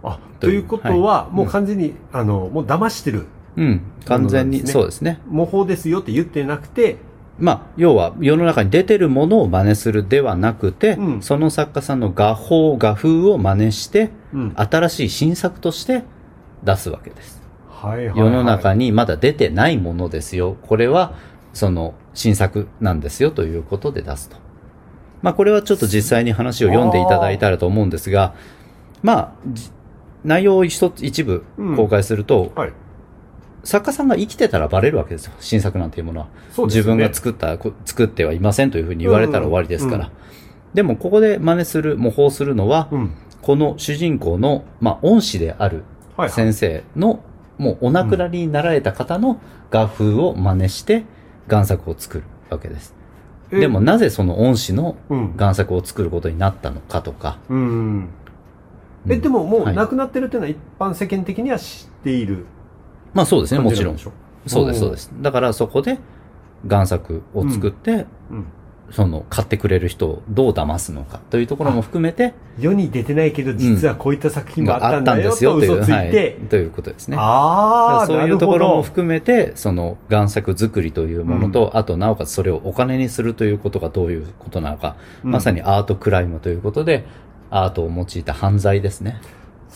S1: あ
S2: という
S1: ということは、
S2: はい。
S1: もう完全に、あのもう騙してる
S2: うん。完全に、
S1: ね
S2: そうですね。
S1: 模倣ですよって言ってなくて
S2: まあ、要は世の中に出てるものを真似するではなくて、
S1: うん
S2: その作家さんの画法、画風を真似して、
S1: うん
S2: 新しい新作として出すわけです。
S1: はいはいはい
S2: 世の中にまだ出てないものですよ。これは、その、新作なんですよということで出すと。まあ、これはちょっと実際に話を読んでいただいたらと思うんですが、まあ、じ内容を一つ、一部公開すると、
S1: はい
S2: 作家さんが生きてたらバレるわけですよ。新作なんていうものは。
S1: そうですよね
S2: 自分が作った、こ作ってはいませんというふうに言われたら終わりですから。
S1: うん
S2: でも、ここで真似する、模倣するのは、
S1: うん
S2: この主人公の、まあ、恩師である
S1: はいはい
S2: 先生の、もうお亡くなりになられた方の画風を真似して贋作を作るわけです。
S1: え
S2: でもなぜその恩師の
S1: うん
S2: 贋作を作ることになったのかとか。
S1: うんえ
S2: うん
S1: でももう
S2: はい
S1: 亡くなってるっていうのは一般世間的には知っている
S2: まあそうですね、もちろん。そうです、そうです。だからそこで贋作を作って、
S1: うん。
S2: その買ってくれる人をどう騙すのかというところも含めて、
S1: 世に出てないけど実はこういった作品もあったん
S2: ですよという、
S1: と嘘つい
S2: はい。
S1: て、
S2: ということですね。
S1: ああ
S2: そういうところも含めて、その贋作作りというものと、あとなおかつそれをお金にするということがどういうことなのか、
S1: うん。
S2: まさにアートクライムということで、アートを用いた犯罪ですね。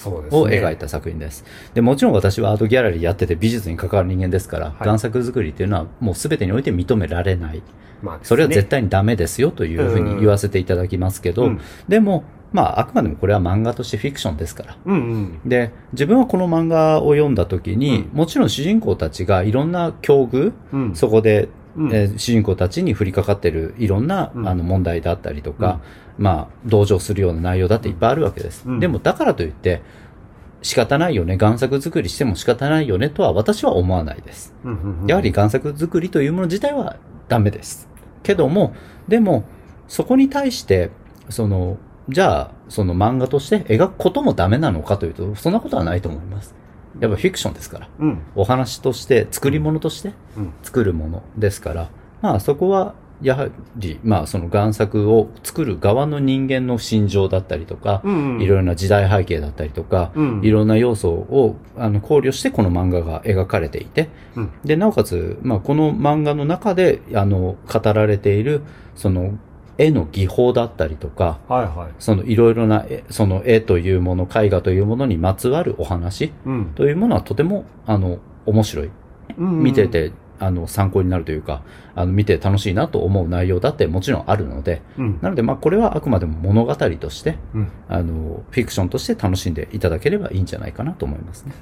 S2: を描いた作品です。で、もちろん私はアートギャラリーやってて美術に関わる人間ですから、
S1: はい。
S2: 贋作作りっていうのはもう全てにおいて認められない。
S1: まあね。
S2: それは絶対にダメですよというふうに言わせていただきますけど、
S1: うん。
S2: でも、まあ、あくまでもこれは漫画としてフィクションですから。
S1: うんうん。
S2: で、自分はこの漫画を読んだ時に、
S1: うん。
S2: もちろん主人公たちがいろんな境遇、
S1: うん。
S2: そこで、
S1: うん。
S2: えー主人公たちに降りかかってるいろんな、
S1: うん。
S2: あの問題だったりとか、まあ、同情するような内容だっていっぱいあるわけです。
S1: うん
S2: でも、だからといって、仕方ないよね、贋作作りしても仕方ないよねとは私は思わないです。
S1: うんうんうん
S2: やはり贋作作りというもの自体はダメです。けども、でも、そこに対して、その、じゃあ、その漫画として描くこともダメなのかというと、そんなことはないと思います。やっぱフィクションですから。
S1: うん
S2: お話として、作り物として
S1: うん
S2: 作るものですから、まあそこは、やはり、まあその贋作を作る側の人間の心情だったりとか、
S1: うんうん。
S2: いろいろな時代背景だったりとか、
S1: うん。
S2: いろんな要素をあの考慮してこの漫画が描かれていて、
S1: うん。
S2: で、なおかつ、まあ、この漫画の中で、あの、語られている、その、絵の技法だったりとか、
S1: はいはい。
S2: そのいろいろな絵、その絵というもの、絵画というものにまつわるお話
S1: うん。
S2: というものはとても、あの、面白い。
S1: うん
S2: 見てて、あの、参考になるというか、あの、見て楽しいなと思う内容だってもちろんあるので、
S1: うん
S2: なので、まあ、これはあくまでも物語として、
S1: うん
S2: あの、フィクションとして楽しんでいただければいいんじゃないかなと思いますね。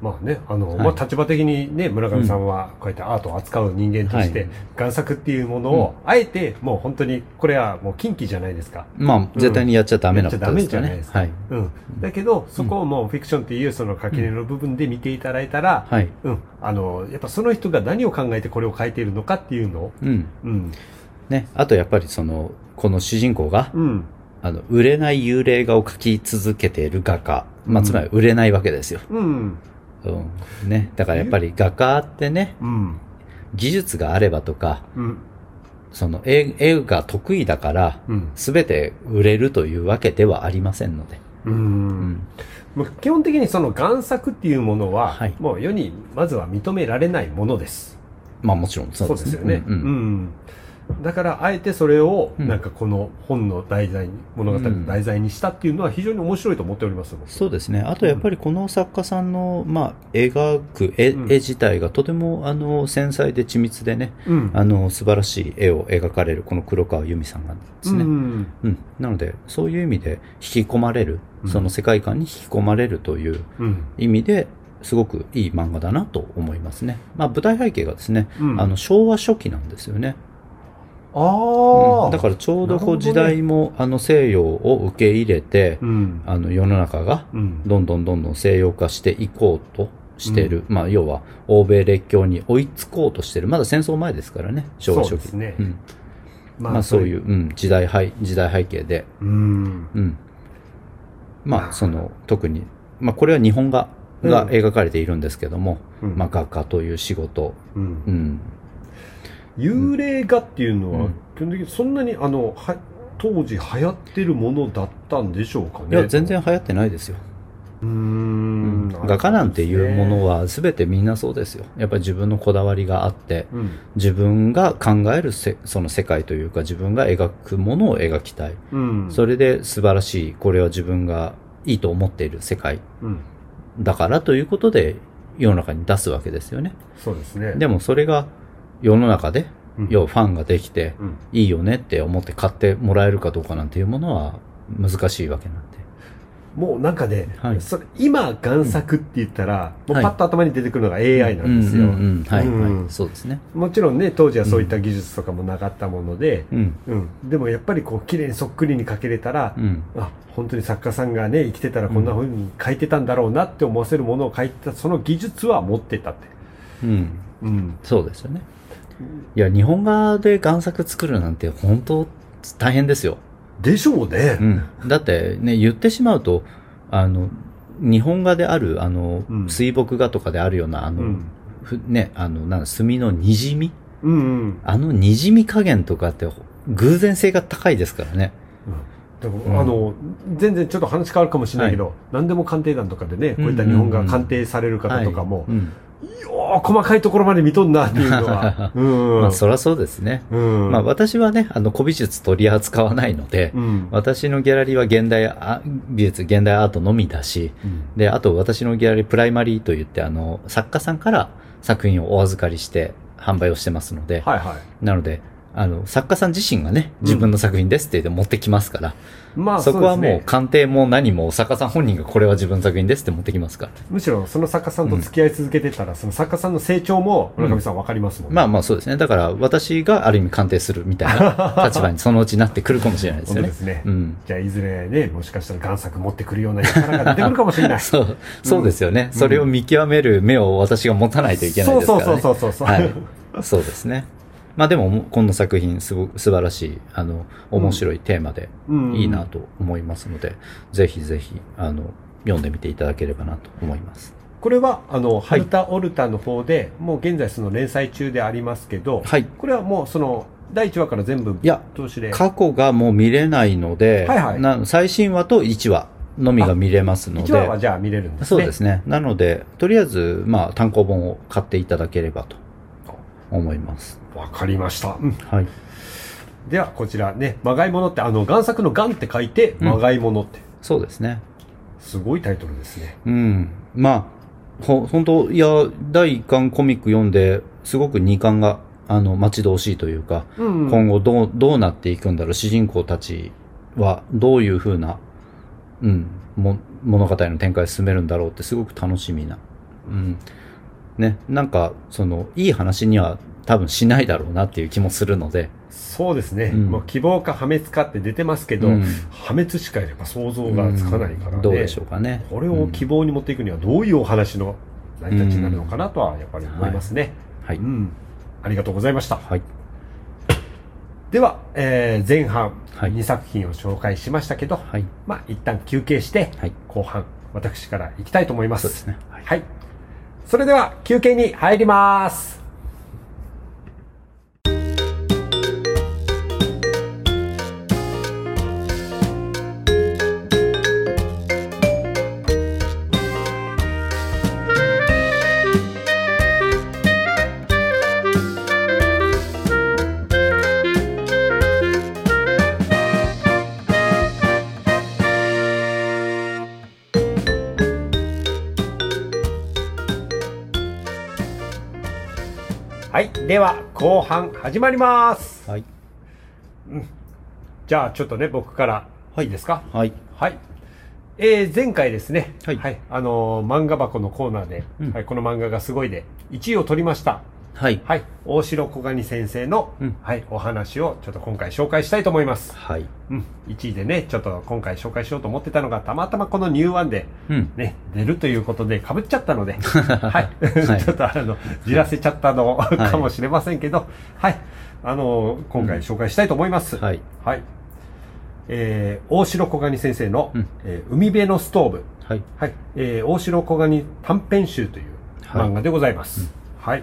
S1: まあね、あの、
S2: はい
S1: まあ立場的にね、村上さんはこうやってアートを扱う人間として、
S2: はい
S1: 贋作っていうものを、あえてもう本当に、これはもう禁忌じゃないですか。
S2: まあ、絶対にやっちゃダメなことですね
S1: やっちゃダメじゃないです。か
S2: はい。
S1: うん。だけど、そこをもうフィクションっていうその垣根の部分で見ていただいたら、
S2: はい。
S1: うん。あの、やっぱその人が何を考えてこれを書いているのかっていうのを、
S2: うん。
S1: うん。
S2: ね。あとやっぱりその、この主人公が、
S1: うん。
S2: あの、売れない幽霊画を描き続けている画家。まあ、
S1: うん
S2: つまり売れないわけですよ。
S1: うん。
S2: うん。ね。だからやっぱり画家ってね、
S1: うん。
S2: 技術があればとか、
S1: うん。
S2: その絵、絵が得意だから、
S1: うん。
S2: すべて売れるというわけではありませんので。
S1: う。
S2: うんん。
S1: もう基本的にその贋作っていうものは、
S2: はい
S1: もう世にまずは認められないものです。
S2: まあもちろんそうですね。
S1: よね。
S2: うんうん
S1: うんだから、あえてそれを、
S2: うん
S1: なんかこの本の題材に、物語の題材にしたっていうのは非常に面白いと思っております。僕
S2: そうですね。あとやっぱりこの作家さんの、まあ、描く絵,、
S1: うん
S2: 絵自体がとても、あの、繊細で緻密でね、
S1: うん。
S2: あの、素晴らしい絵を描かれる、この黒川由美さんがですね。
S1: う
S2: うん。
S1: ん。
S2: なので、そういう意味で引き込まれる、
S1: うん
S2: その世界観に引き込まれるという
S1: うん。
S2: 意味で、すごくいい漫画だなと思いますね。まあ、舞台背景がですね、
S1: うん
S2: あの、昭和初期なんですよね。
S1: ああ、
S2: うんだからちょうどこう時代も、あの、西洋を受け入れて、
S1: うん。
S2: あの、世の中が、
S1: うん。
S2: どんどんどんどん西洋化していこうとしている。まあ、要は、欧米列強に追いつこうとしている。まだ戦争前ですからね、昭和初期。
S1: そうですね
S2: ん。まあ、そういう、うん、時代背、時代背景で。
S1: うん。
S2: うん。まあ、その、特に、まあ、これは日本画が
S1: うん
S2: 描かれているんですけども、
S1: うん
S2: まあ、画家という仕事、
S1: うん
S2: う。ん。
S1: 幽霊画っていうのは、
S2: うん
S1: 基本的にそんなに、あの、は、当時流行ってるものだったんでしょうかね。
S2: いや、全然流行ってないですよ。
S1: う
S2: ん
S1: ん。
S2: 画家なんていうもの
S1: は、
S2: は全てみんなそうですよ。やっぱり自分のこだわりがあって、
S1: うん。
S2: 自分が考えるせその世界というか自分が描くものを描きたい。
S1: うん。
S2: それで素晴らしい、これは自分がいいと思っている世界
S1: うん。
S2: だからということで世の中に出すわけですよね。
S1: そうですね。
S2: でもそれが世の中で、
S1: うん
S2: 要はファンができて、
S1: うん。
S2: いいよねって思って買ってもらえるかどうかなんていうものは難しいわけなんで。
S1: もうなんかね、
S2: はい
S1: それ今、贋作って言ったら、もう
S2: はい
S1: パッと頭に出てくるのが AI なんですよ。
S2: うんうんうんはい。そうですね。
S1: もちろんね、当時はそういった技術とかもなかったもので、
S2: うん。
S1: うん。でもやっぱりこう、綺麗にそっくりに描けれたら、
S2: うん。
S1: あ、本当に作家さんがね、生きてたらこんな風に描いてたんだろうなって思わせるものを描いた、その技術は持ってたって。
S2: うん。
S1: うん。
S2: そうですよね。いや、日本画で贋作作るなんて本当大変ですよ。
S1: でしょうね。
S2: うん。だってね、言ってしまうと、あの、日本画である、あの、
S1: うん
S2: 水墨画とかであるような、あの、
S1: うん
S2: ふね、あの、なんだ墨の滲み？
S1: うんうん。
S2: あの滲み加減とかって偶然性が高いですからね。
S1: でも、
S2: うん
S1: あの、全然ちょっと話変わるかもしれないけど、何でも鑑定団とかでね、こういった日本が鑑定される方とかも、
S2: はいうん
S1: よー細かいところまで見とんなっていうのは。うん。
S2: まあ、そらそうですね。
S1: うん。
S2: まあ、私はね、あの、古美術取り扱わないので、
S1: うん。
S2: 私のギャラリーは現代あ美術、現代アートのみだし、
S1: うん
S2: で、あと私のギャラリープライマリーといって、あの、作家さんから作品をお預かりして販売をしてますので、
S1: はいはい。
S2: なので、あの、作家さん自身がね、自分の作品ですって言って持ってきますから、
S1: まあ
S2: そこはもう鑑定も何も作家さん本人がこれは自分の作品ですって持ってきますから。
S1: むしろその作家さんと付き合い続けてたら、その作家さんの成長も村上さん分かりますもんね。
S2: まあまあそうですね。だから私がある意味鑑定するみたいな立場にそのうちなってくるかもしれないですよね。
S1: 本当ですね。
S2: うん。
S1: じゃあいずれね、もしかしたら贋作持ってくるような力が出てくるかもしれない。
S2: そう、そうですよね。それを見極める目を私が持たないといけないですからね。
S1: そうそうそうそうそう
S2: はい。そうですね。まあでも、この作品すごく素晴らしい、あの、面白いテーマで
S1: うん
S2: いいなと思いますので、ぜひぜひ、あの、読んでみていただければなと思います。
S1: これは、あの、
S2: い
S1: ハルタ・オルタの方で、もう現在その連載中でありますけど、
S2: はい。
S1: これはもうその、第1話から全部、
S2: いや。過去がもう見れないので、
S1: はいはい
S2: な最新話と1話のみが見れますの
S1: 1話は
S2: で、
S1: じゃあ見れるんですね。
S2: そうですね。なので、とりあえず、まあ、単行本を買っていただければと思います。
S1: わかりました。うん
S2: はい。
S1: では、こちらね、まがいものって、あの、贋作の贋って書いて、
S2: うん
S1: まがいものって、
S2: そうですね。
S1: すごいタイトルですね。
S2: うん。まあ、ほ、本当いや、第1巻コミック読んで、すごく2巻が、あの、待ち遠しいというか、
S1: うん
S2: 今後どう、どうなっていくんだろう、主人公たちはどういう風な、うん、も、物語の展開を進めるんだろうってすごく楽しみな。うん。ね、なんか、その、いい話には多分しないだろうなっていう気もするので、
S1: そうですね。
S2: うん
S1: もう希望か破滅かって出てますけど、
S2: うん
S1: 破滅しかやれば想像がつかないからね。
S2: うんどうでしょうかね。
S1: これを希望に持っていくにはどういうお話の成り立ちになるのかなとはやっぱり思いますね。
S2: はい。
S1: うん。ありがとうございました。
S2: はい。
S1: では、えー前半
S2: はい
S1: 2作品を紹介しましたけど、
S2: はい。
S1: まあ一旦休憩して、
S2: はい。
S1: 後半私から行きたいと思います。
S2: そうですね。はい。
S1: はい。それでは休憩に入ります。では後半始まります。
S2: はい。
S1: じゃあちょっとね、僕から
S2: はい
S1: いいですか？
S2: はい。
S1: はい。えー、前回ですね、
S2: はい
S1: あのー漫画箱のコーナーで、
S2: うん
S1: はい、この漫画がすごいで、1位を取りました。
S2: はい。
S1: はい。大城小蟹先生の、
S2: うん
S1: はい、お話をちょっと今回紹介したいと思います。
S2: はい。
S1: うん。1位でね、ちょっと今回紹介しようと思ってたのが、たまたまこのニューワンで、
S2: うん。
S1: ね、出るということで被っちゃったので、はい。
S2: はい
S1: ちょっとあの、じらせちゃったの
S2: い
S1: かもしれませんけど、はい。あのー今回紹介したいと思います。
S2: はい。
S1: はい。えー、大城小蟹先生の、
S2: うん
S1: えー海辺のストーブ。
S2: はい。
S1: はい。えー、大城小蟹短編集という
S2: はい
S1: 漫画でございます。はい。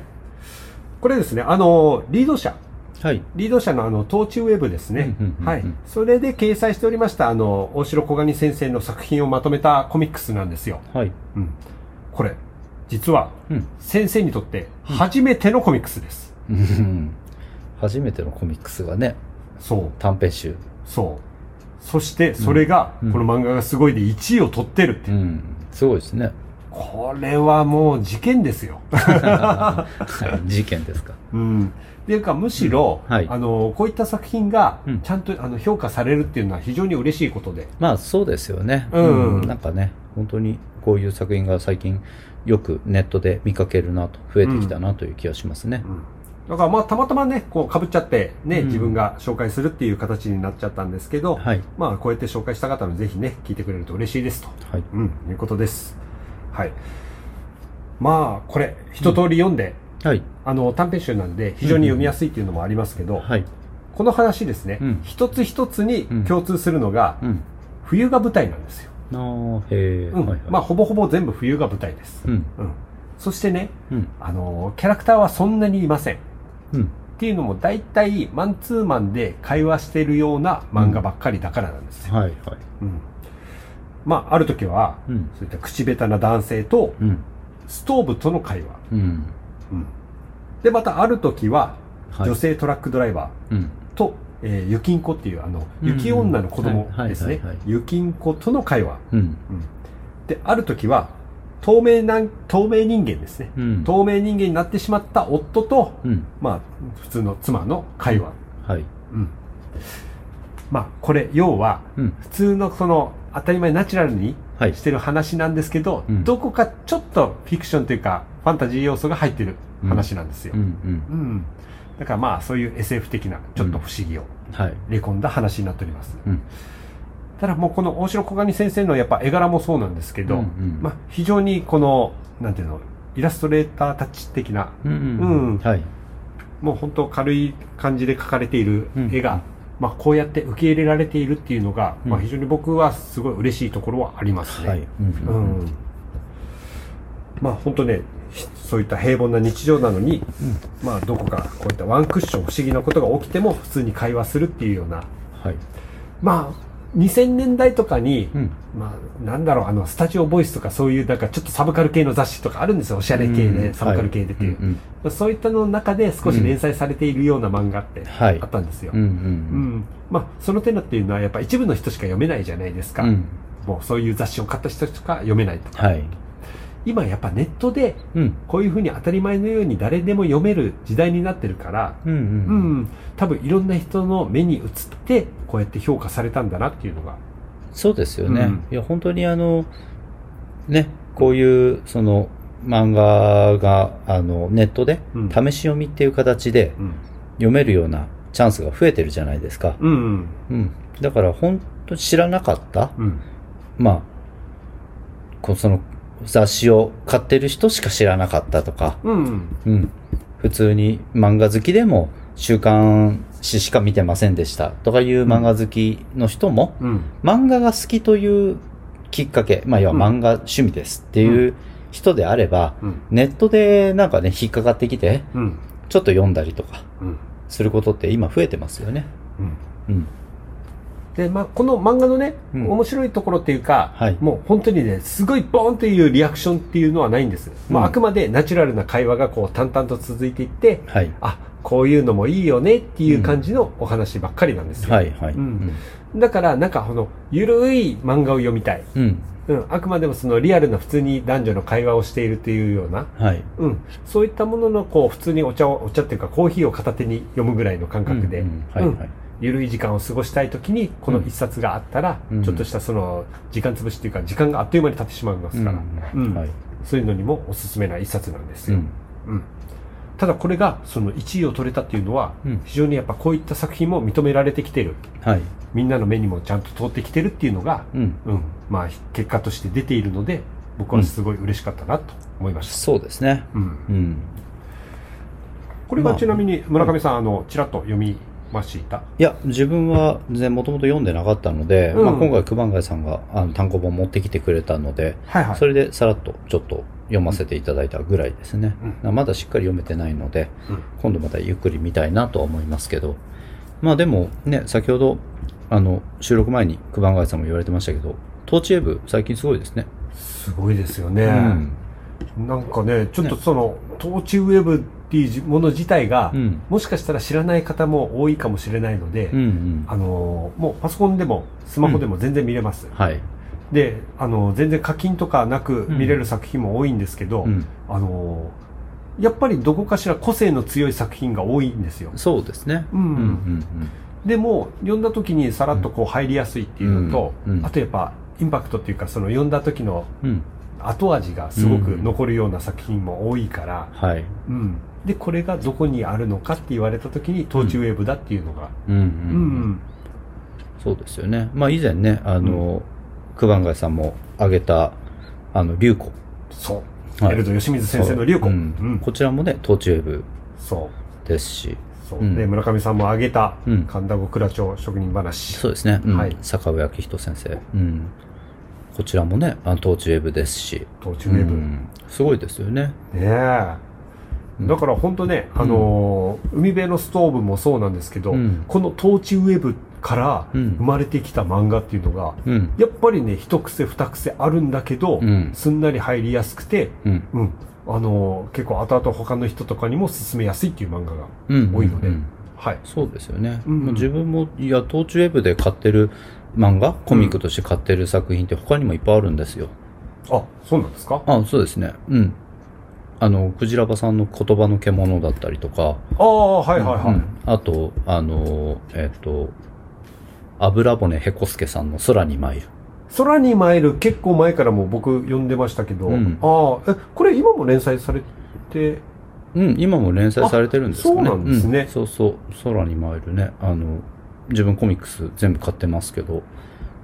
S1: これですね、あのー、リード社。
S2: はい。
S1: リード社のあの、トーチウェブですね
S2: うんうんうんう。ん
S1: はい。それで掲載しておりました、あの、大城小蟹先生の作品をまとめたコミックスなんですよ。
S2: はい。
S1: うん。これ、実は、
S2: うん。
S1: 先生にとって初めてのコミックスです。
S2: うん初めてのコミックスがね、
S1: そう。
S2: 短編集。
S1: そう。そして、それが、
S2: うん
S1: この漫画がすごいで1位を取ってるって。
S2: うん。すごいですね。
S1: これはもう事件ですよ。
S2: はい。事件ですか。
S1: うん。っていうか、むしろ、
S2: うんはい
S1: あの、こういった作品が
S2: うん、
S1: ちゃんと、あの、評価されるっていうのは非常に嬉しいことで。
S2: まあそうですよね。
S1: うん
S2: なんかね、本当にこういう作品が最近よくネットで見かけるなと、増えてきたなという気がしますね
S1: う。ん。だからまあ、たまたまね、こう、被っちゃって、ね、
S2: うん
S1: 自分が紹介するっていう形になっちゃったんですけど、
S2: はい。
S1: まあ、こうやって紹介した方のぜひね、聞いてくれると嬉しいですと。
S2: はい。
S1: うん、いうことです。はい。まあ、これ、一通り読んで、
S2: はい。
S1: あの、短編集なんで、非常に読みやすいっていうのもありますけど、
S2: はい。
S1: この話ですね、
S2: うん
S1: 一つ一つに
S2: うん
S1: 共通するのが、
S2: うん。
S1: 冬が舞台なんですよ。
S2: あーへえ。
S1: うん
S2: はいはい。
S1: まあ、ほぼほぼ全部冬が舞台です。
S2: うん。
S1: うん。そしてね、
S2: うん。
S1: あの、キャラクターはそんなにいません。っ
S2: うん。
S1: ていうのも、大体、マンツーマンで会話してるような漫画ばっかりだからなんですよ。
S2: はいはい。
S1: うん。まあ、ある時は、
S2: うん。
S1: そういった口下手な男性と、
S2: うん。
S1: ストーブとの会話。
S2: うん。
S1: うん。で、またある時は、
S2: はい
S1: 女性トラックドライバー、
S2: うん。
S1: と、えー、ゆきんこっていう、あの、
S2: うん
S1: 雪女の子供
S2: はい
S1: ですね。ゆきんことの会話。で、ある時は、透明な、透明人間ですね。
S2: うん。
S1: 透明人間になってしまった夫と、
S2: うん。
S1: まあ、普通の妻の会話。
S2: はい。
S1: うん。まあ、これ、要は、
S2: うん。
S1: 普通のその、当たり前ナチュラルに
S2: はい
S1: してる話なんですけど、
S2: うん
S1: どこかちょっとフィクションというか、ファンタジー要素が入ってる話なんですよ。
S2: うんうん。
S1: うん。だからまあ、そういう SF 的な、ちょっと不思議を
S2: はい。
S1: 入れ込んだ話になっております。
S2: うん。
S1: ただもうこの大城小金先生のやっぱ絵柄もそうなんですけど、
S2: うんうん
S1: まあ、非常にこの、なんていうの、イラストレーターたち的な、
S2: うんはい。
S1: もう本当軽い感じで描かれている絵が、
S2: うん
S1: まあこうやって受け入れられているっていうのが、
S2: うん
S1: まあ非常に僕はすごい嬉しいところはありますね。
S2: はい。うん
S1: う
S2: うん。
S1: ん。まあ本当ね、ひそういった平凡な日常なのに、まあどこかこういったワンクッション不思議なことが起きても普通に会話するっていうような、
S2: はい。
S1: まあ2000年代とかに、
S2: うん。
S1: まあ、なんだろう、あの、スタジオボイスとかそういう、なんかちょっとサブカル系の雑誌とかあるんですよ。おしゃれ系で、
S2: うん
S1: サブカル系でっていう。
S2: はいうん
S1: そういったの中で少し連載されているような漫画って
S2: はい
S1: あったんですよ。
S2: うん
S1: まあ、その手のっていうのはやっぱ一部の人しか読めないじゃないですか。もうそういう雑誌を買った人しか読めないとか。
S2: はい。
S1: 今やっぱネットで
S2: うん。
S1: こういうふうに当たり前のように誰でも読める時代になってるから、
S2: うんう。
S1: うんん、多分いろんな人の目に映ってこうやって評価されたんだなっていうのが。
S2: そうですよね。
S1: うん
S2: いや、本当にあの、ね、こういう、その、漫画が、あの、ネットで
S1: うん、
S2: 試し読みっていう形で
S1: うん。
S2: 読めるようなチャンスが増えてるじゃないですか。
S1: うん、うん。
S2: うん。だから、本当に知らなかった、
S1: うん。
S2: まあ、こうその、雑誌を買ってる人しか知らなかったとか、
S1: うん。
S2: うん。普通に漫画好きでも、週刊誌しか見てませんでしたとかいう漫画好きの人も、
S1: うん。
S2: 漫画が好きというきっかけ、まあ、要は漫画趣味ですっていう人であれば、
S1: うん。
S2: ネットでなんかね、引っかかってきて、
S1: うん。
S2: ちょっと読んだりとか
S1: うん。
S2: することって今増えてますよね。
S1: うん。
S2: うん。
S1: で、まあ、この漫画のね、
S2: うん
S1: 面白いところっていうか、
S2: はい
S1: もう本当にね、すごいボーンというリアクションっていうのはないんです。まあ、
S2: うん
S1: あくまでナチュラルな会話がこう淡々と続いていって、
S2: はい。
S1: あ、こういうのもいいよねっていう感じのお話ばっかりなんですよ。
S2: はい、はい。
S1: うんだから、なんかこの、ゆるい漫画を読みたい。
S2: うん。
S1: うん。あくまでもそのリアルな普通に男女の会話をしているというような、
S2: はい。
S1: うん。そういったものの、こう、普通にお茶を、お茶っていうかコーヒーを片手に読むぐらいの感覚で、
S2: うんうんはい、
S1: うん
S2: はい。
S1: ゆるい時間を過ごしたい時にこの一冊があったら、
S2: うん。
S1: ちょっとしたその時間潰しっていうか時間があっという間に経ってしまいますから、うん。
S2: はい。
S1: そういうのにもおすすめな一冊なんですよ、
S2: うん。
S1: うん。ただこれがその1位を取れたっていうのは、
S2: うん。
S1: 非常にやっぱこういった作品も認められてきてる。
S2: はい。
S1: みんなの目にもちゃんと通ってきてるっていうのが、
S2: うん。
S1: うん。まあ、結果として出ているので僕はすごい嬉しかったなと思いました、
S2: そうですね。
S1: うん。
S2: うん。
S1: これはちなみに村上さん、あのちらっと読みました
S2: いや、自分は全然もともと読んでなかったので、
S1: うん。
S2: まあ今回、九番街さんがあの単行本持ってきてくれたので、
S1: はいはい。
S2: それでさらっとちょっと読ませていただいたぐらいですね。まだしっかり読めてないので、
S1: うん。
S2: 今度またゆっくり見たいなとは思いますけど、まあでもね、先ほど、あの、収録前に九番街さんも言われてましたけど、トーチエブ最近すごいですね。
S1: すごいですよね、
S2: うん。
S1: なんかね、ちょっとその、トーチウェブっていうもの自体が、
S2: うん。
S1: もしかしたら知らない方も多いかもしれないので、
S2: うんうん。
S1: あのー、もうパソコンでもスマホでも全然見れます。
S2: はい。
S1: で、あのー、全然課金とかなく
S2: うん
S1: 見れる作品も多いんですけど、
S2: うん。
S1: あのー、やっぱりどこかしら個性の強い作品が多いんですよ。
S2: そうですね。
S1: うん
S2: うんうん
S1: でも、読んだ時にさらっとこう入りやすいっていうのと、
S2: うんうん
S1: あとやっぱ、インパクトっていうか、その読んだ時の
S2: うん。うん。
S1: 後味がすごく残るような作品も多いから、
S2: はい。
S1: うん、でこれがどこにあるのかって言われた時にトーチウェーブだっていうのが、
S2: うんうん。
S1: うん。
S2: うんそうですよね。まあ以前ね、あの、九番街さんも挙げた、あの、龍子。
S1: そう、
S2: はい。
S1: エルド吉水先生の龍子、
S2: う。
S1: うん。
S2: ん。こちらもね、トーチウェブ
S1: そう。
S2: ですし、
S1: そう、
S2: うん。
S1: で村上さんも挙げた
S2: うん。
S1: 神田子倉町職人話、
S2: そうですね。うん。
S1: はい。
S2: 坂上明人先生。うん。こちらもね、あのトーチウェブですし。
S1: トーチウェーブ、ね
S2: うん。すごいですよね。
S1: えだから本当ね、あのー海辺のストーブもそうなんですけど、
S2: うん
S1: このトーチウェブから
S2: うん
S1: 生まれてきた漫画っていうのが、
S2: うん。
S1: やっぱりね一癖二癖あるんだけど、
S2: うん
S1: すんなり入りやすくて、
S2: うん。
S1: うん、あのー結構後々他の人とかにも勧めやすいっていう漫画が
S2: うん。
S1: 多いので、
S2: うん
S1: はい。
S2: そうですよね。
S1: うん
S2: まあ自分も、いや、トーチウェブで買ってる漫画、コミックとして買ってる作品って他にもいっぱいあるんですよ。
S1: あ、そうなんですか？
S2: あ、そうですね。うん。あの、クジラバさんの言葉の獣だったりとか、
S1: ああ、はいはいはい。
S2: うんあと、あの、えっ、と、油骨へこすけさんの空に舞いる。
S1: 空に舞える結構前からも僕読んでましたけど、
S2: うん
S1: ああ、え、これ今も連載されて、
S2: うん、今も連載されてるんですかね。
S1: あそうなんですね
S2: うんそうそう、空に舞えるね。あの、自分コミックス全部買ってますけど、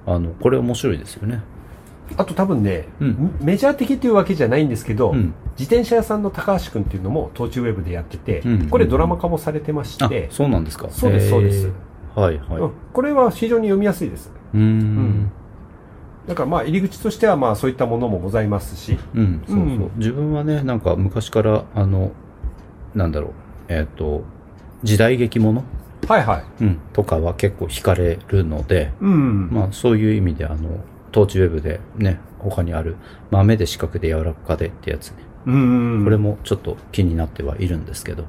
S2: あの、これ面白いですよね。
S1: あと多分ね、
S2: うん
S1: メジャー的っていうわけじゃないんですけど、
S2: うん。
S1: 自転車屋さんの高橋くんっていうのも東中ウェブでやってて、
S2: うん
S1: これドラマ化もされてまし
S2: あ
S1: て、、
S2: そうなんですか。
S1: そうですそうです
S2: はい、はい。
S1: うんこれは非常に読みやすいです。
S2: うーん。
S1: だからまあ入り口としてはまあそういったものもございますし、
S2: うん、そうそう、
S1: うん
S2: 自分はね、なんか昔から、あの、なんだろう、えっ、と、時代劇もの、
S1: はいはい。
S2: うん、とかは結構惹かれるので、
S1: うん。
S2: まあそういう意味で、あの、トーチウェブでね、他にある、豆で四角で柔らかでってやつね、
S1: うん。
S2: これもちょっと気になってはいるんですけど、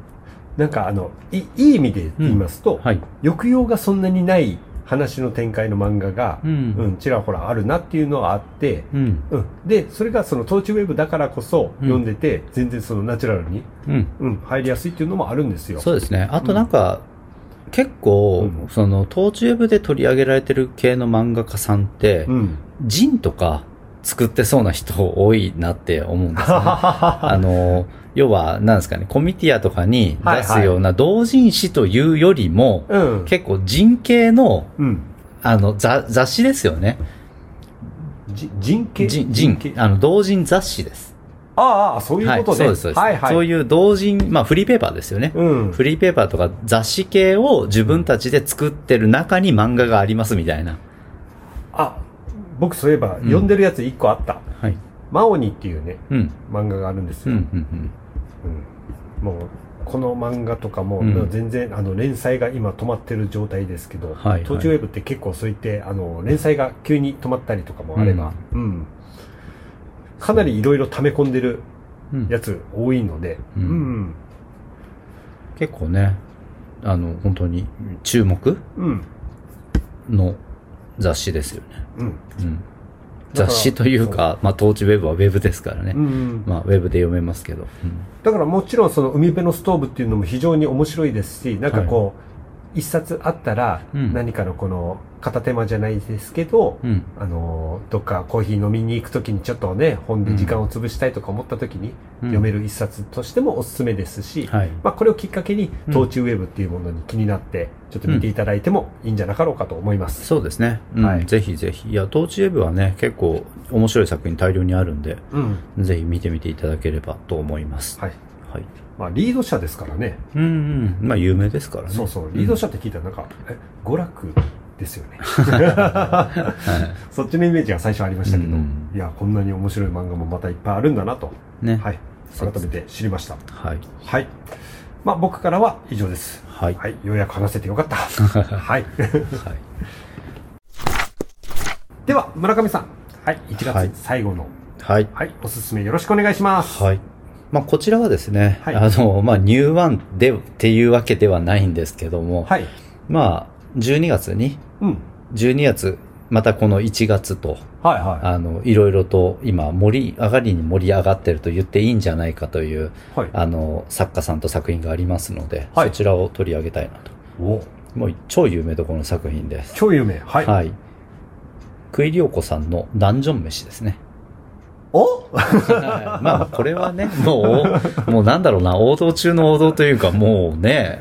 S1: なんかあの、いいい意味で言いますと、
S2: はい。
S1: 抑揚がそんなにない話の展開の漫画が、
S2: う
S1: うん、
S2: ん。
S1: ちらほらあるなっていうのはあって、
S2: うん。
S1: うん。で、それがそのトーチウェブだからこそ
S2: うん
S1: 読んでて、全然そのナチュラルに、
S2: うん。
S1: うん、入りやすいっていうのもあるんですよ。
S2: そうですね。あとなんか、結構、
S1: うん
S2: その、トーチウェブで取り上げられてる系の漫画家さんって、
S1: うん。
S2: ジンとか作ってそうな人多いなって思うんですよね。あの、要は、なんですかね、コミティアとかに出すような同人誌というよりも、
S1: うん。
S2: 結構人系の、
S1: うん。
S2: あの、雑雑誌ですよね。
S1: じ人系
S2: 人、人
S1: 系、
S2: あの、同人雑誌です。
S1: ああ、そういう
S2: はい、
S1: ことで。
S2: そうです、そうです。
S1: はいはい。
S2: そういう同人、まあ、フリーペーパーですよね。
S1: うん。
S2: フリーペーパーとか雑誌系を自分たちで作ってる中に漫画がありますみたいな。
S1: あ、僕そういえば、
S2: ん
S1: 読んでるやつ一個あった。
S2: はい。
S1: マオニっていうね、
S2: うん。
S1: 漫画があるんです
S2: うん、う
S1: よ。
S2: ん、うん。
S1: うんもう、この漫画とかも、
S2: うん
S1: 全然、あの、連載が今止まってる状態ですけど、
S2: はいはい
S1: 東京ウェブって結構そういって、あの、連載が急に止まったりとかもあれば、うん。かなりいろいろ溜め込んでる
S2: うん
S1: やつ多いので。
S2: 結構ね、あの、本当に注目
S1: うん。
S2: の雑誌ですよね。
S1: うん。
S2: 雑誌というか、まあ、トーチウェブはウェブですからね。
S1: うん。
S2: まあ、ウェブで読めますけど。うん
S1: だからもちろんその海辺のストーブっていうのも非常に面白いですし、なんかこう、一冊あったら
S2: うん
S1: 何かのこの片手間じゃないですけど、
S2: うん。
S1: あの、どっかコーヒー飲みに行くときにちょっとね、本で時間を潰したいとか思ったときに
S2: うん
S1: 読める一冊としてもおすすめですし、
S2: はい。
S1: まあこれをきっかけに、
S2: うん
S1: 東中ウェブっていうものに気になって、ちょっと見ていただいてもいいんじゃなかろうかと思います。
S2: そうですね。うん
S1: はい
S2: ぜひぜひ。いや、トーチウェブはね、結構面白い作品大量にあるんで、
S1: うん。
S2: ぜひ見てみていただければと思います。
S1: はい。
S2: はい。
S1: まあリード社ですからね。
S2: うんうん。まあ、有名ですからね。
S1: そうそう。リード社って聞いたらなんか、え、娯楽ですよね。
S2: はい。
S1: そっちのイメージが最初ありましたけど、
S2: うん
S1: いや、こんなに面白い漫画もまたいっぱいあるんだなと、
S2: ね。
S1: はい、改めて知りました。
S2: はい。
S1: はい。まあ、僕からは以上です。
S2: はい。
S1: はい、ようやく話せてよかった。はい。
S2: はい。
S1: では、村上さん。はい、1
S2: はい
S1: 月最後の、
S2: はい。
S1: はい、おすすめよろしくお願いします。
S2: はい。まあ、こちらはですね、
S1: はい
S2: あの、まあ、ニューワンで、っていうわけではないんですけども、
S1: はい。
S2: まあ、12月に、
S1: うん。
S2: 12月、またこの1月と、
S1: はいは
S2: あの、いろいろと今、盛り上がりに盛り上がってると言っていいんじゃないかという、
S1: い。はい。
S2: あの、作家さんと作品がありますので、
S1: はい
S2: そちらを取り上げたいなと。
S1: お
S2: もう超有名どころの作品です。
S1: 超有名。はい。
S2: はい。クイリオコさんのダンジョン飯ですね。
S1: お？
S2: は いまあ、これはね、もう、もうなんだろうな、王道中の王道というか、もうね、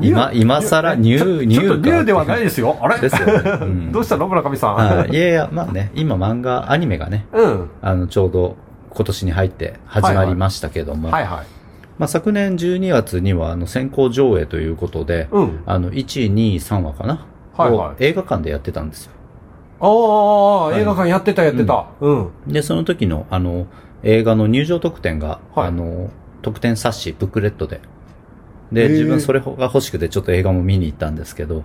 S2: 今、今更ニュー、ニューか。
S1: ニューではないですよ。あれ？
S2: ですよね うん
S1: どうしたの村上さん？
S2: はい。いやいや、まあね、今漫画、アニメがね、
S1: うん。
S2: あの、ちょうど今年に入って始まりましたけども、
S1: はいはい。
S2: まあ昨年12月には、あの、先行上映ということで、
S1: うん。
S2: あの、1、2、3話かな、
S1: はいはい
S2: を映画館でやってたんですよ。
S1: ああ、
S2: い
S1: 映画館やってたやってた。うん。
S2: で、その時の、あの、映画の入場特典が、
S1: はい
S2: あの、特典冊子、ブックレットで。で、自分それが欲しくてちょっと映画も見に行ったんですけど、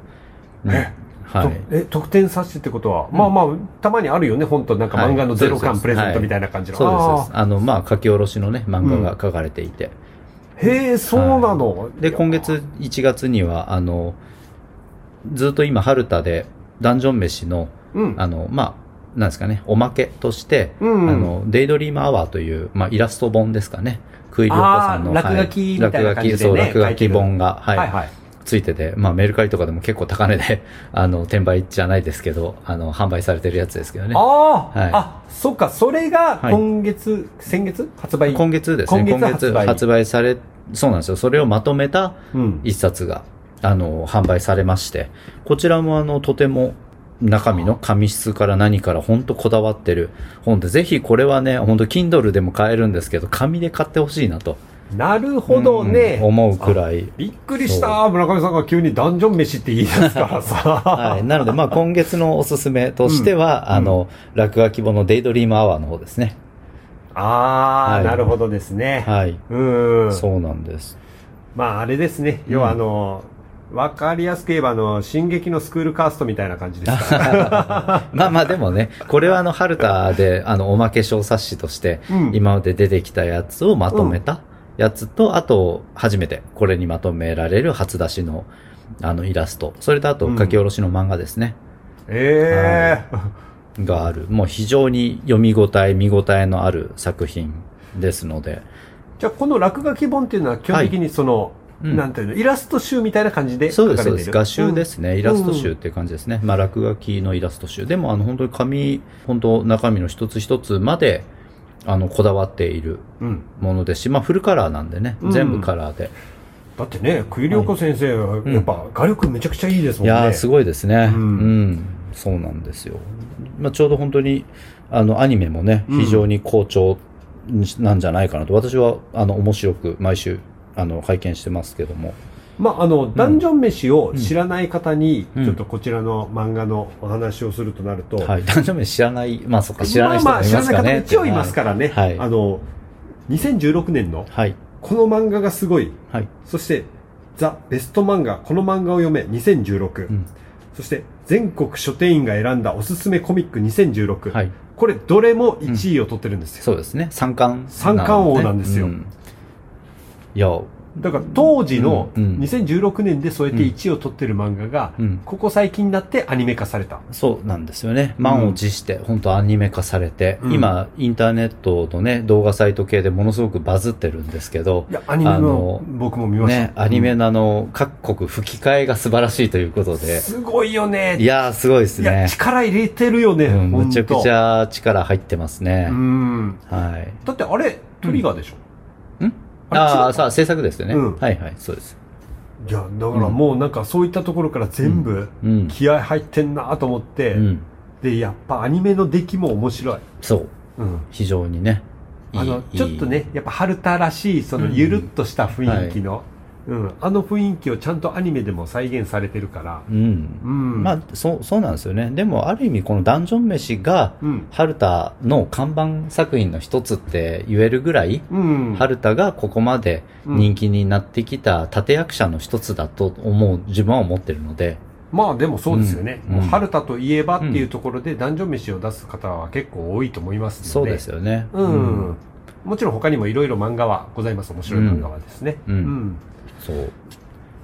S2: うん。
S1: え？と
S2: はい。
S1: え、特典冊子ってことは、まあまあ、たまにあるよね、本当。なんか漫画のゼロ
S2: はい
S1: 巻プレゼントみたいな感じの。
S2: そうですそう
S1: あ
S2: です。あの、まあ、書き下ろしのね、漫画が書かれていて。
S1: ーへえ、そうなの。
S2: で、今月1月には、あの、ずっと今、春田で、ダンジョン飯の、
S1: うん。
S2: あの、まあ、なんですかね、おまけとして、
S1: うん。
S2: あの、デイドリームアワーという、まあ、イラスト本ですかね、クイリョコさんの、
S1: あー落書きみたいな感じでね
S2: 落書き、そう、落書き本が、はい、
S1: はいはい。
S2: ついてて、まあメルカリとかでも結構高値で、あの、転売じゃないですけど、あの、販売されてるやつですけどね。
S1: ああ、
S2: はい
S1: あ、そっか、それが
S2: はい
S1: 今月、先月？発売
S2: 今月ですね。
S1: 今
S2: 今月
S1: 月発売
S2: 発売され、そうなんですよ。それをまとめた
S1: うん。
S2: 一冊が、あの、販売されまして、こちらもあの、とても、中身の紙質から何から本当こだわってる本で、ぜひこれはね、本当 Kindle でも買えるんですけど、紙で買ってほしいなと。
S1: なるほどね。
S2: うん思うくらい。
S1: びっくりした。村上さんが急にダンジョン飯って言い出すからさ。
S2: はい。なので、まあ、今月のおすすめとしては、
S1: うん
S2: あの、落書き本のデイドリームアワーの方ですね。
S1: ああ、
S2: はい
S1: なるほどですね。
S2: はい。
S1: うん。
S2: そうなんです。
S1: まあ、あれですね。要はあの、わかりやすく言えば、あの、進撃のスクールカーストみたいな感じですか。
S2: まあまあでもね、これはあの、ハルタで、あの、おまけ小冊子として
S1: うん、
S2: 今まで出てきたやつをまとめたやつと、あと、初めてこれにまとめられる初出しの、あの、イラスト。それとあと、
S1: うん
S2: 書き下ろしの漫画ですね。
S1: ええ
S2: がある。もう非常に読み応え、見応えのある作品ですので。
S1: じゃあ、この落書き本っていうのは基本的にその、
S2: うん
S1: なんていうの、イラスト集みたいな感じで
S2: そうです、
S1: 書かれてる
S2: そうです。画集ですね。
S1: うん
S2: イラスト集っていう感じですね。まあ、落書きのイラスト集。でも、あの、本当に紙、本当中身の一つ一つまで、あの、こだわっているものですし、まあ、フルカラーなんでね。
S1: うん
S2: 全部カラーで。
S1: だってね、栗良子先生は、やっぱ画力めちゃくちゃいいですもんね。
S2: いやー、すごいですね。
S1: う
S2: うんん。そうなんですよ。まあ、ちょうど本当に、あの、アニメもね、
S1: うん
S2: 非常に好調なんじゃないかなと。私は、あの、面白く毎週、あの、拝見してますけども。
S1: まあ、あの、ダンジョン飯を知らない方に、
S2: うん
S1: ちょっとこちらの漫画のお話をするとなると、
S2: はい。男女名知らない、まあ、そっか、知らない人
S1: まあまあ、知
S2: もいますかね。
S1: らない方も一応いますからね。
S2: はい。
S1: あの、2016年の、
S2: はい。
S1: この漫画がすごい、
S2: はい。
S1: そして、ザ・ベスト漫画、この漫画を読め、2016。
S2: うん。
S1: そして、全国書店員が選んだおすすめコミック2016。
S2: はい。
S1: これ、どれも1位を取ってるんですよ。
S2: そうですね。三冠、
S1: 三冠王なんですよ
S2: うんいや、
S1: だから、当時の
S2: うんうん
S1: 2016年でそうやって1位を取ってる漫画が、
S2: うん。
S1: ここ最近になってアニメ化された。
S2: そうなんですよね。満を持して、本当アニメ化されて、
S1: うん
S2: 今、インターネットのね、動画サイト系でものすごくバズってるんですけど
S1: い、や、アニメ
S2: あ
S1: の
S2: の
S1: 僕も見ました。
S2: ね、アニメのあの、各国吹き替えが素晴らしいということで、
S1: すごいよね。
S2: いやー、すごいですね。
S1: 力入れてるよね。
S2: うん、むちゃくち。ゃ力入ってますね
S1: う。ん。
S2: はい。
S1: だってあれ、トリガーでしょ、
S2: ん
S1: あ
S2: ああ、さあ、制作ですよね。
S1: うん
S2: はいはい、そうです。
S1: いや、だからもうなんかそういったところから全部
S2: うん。
S1: 気合入ってんなと思って、
S2: うん。
S1: で、やっぱアニメの出来も面白い。
S2: そう。
S1: うん。
S2: 非常にね。
S1: あの、ちょっとね、やっぱ春田らしい、その
S2: うん
S1: ゆるっとした雰囲気の、うん、あの雰囲気をちゃんとアニメでも再現されてるから、
S2: うん。
S1: うん。
S2: まあ、そう、そうなんですよね。でも、ある意味、このダンジョン飯が、
S1: うん。
S2: 春田の看板作品の一つって言えるぐらい、
S1: うん。
S2: 春田がここまで人気になってきた立役者の一つだと思う、自分は思ってるので、
S1: まあでもそうですよね。
S2: うん
S1: もう春田といえばっていうところで、男女飯を出す方は結構多いと思いますので。
S2: そうですよね。
S1: うん。もちろん他にもいろいろ漫画はございます。面白い漫画はですね。
S2: うんそう。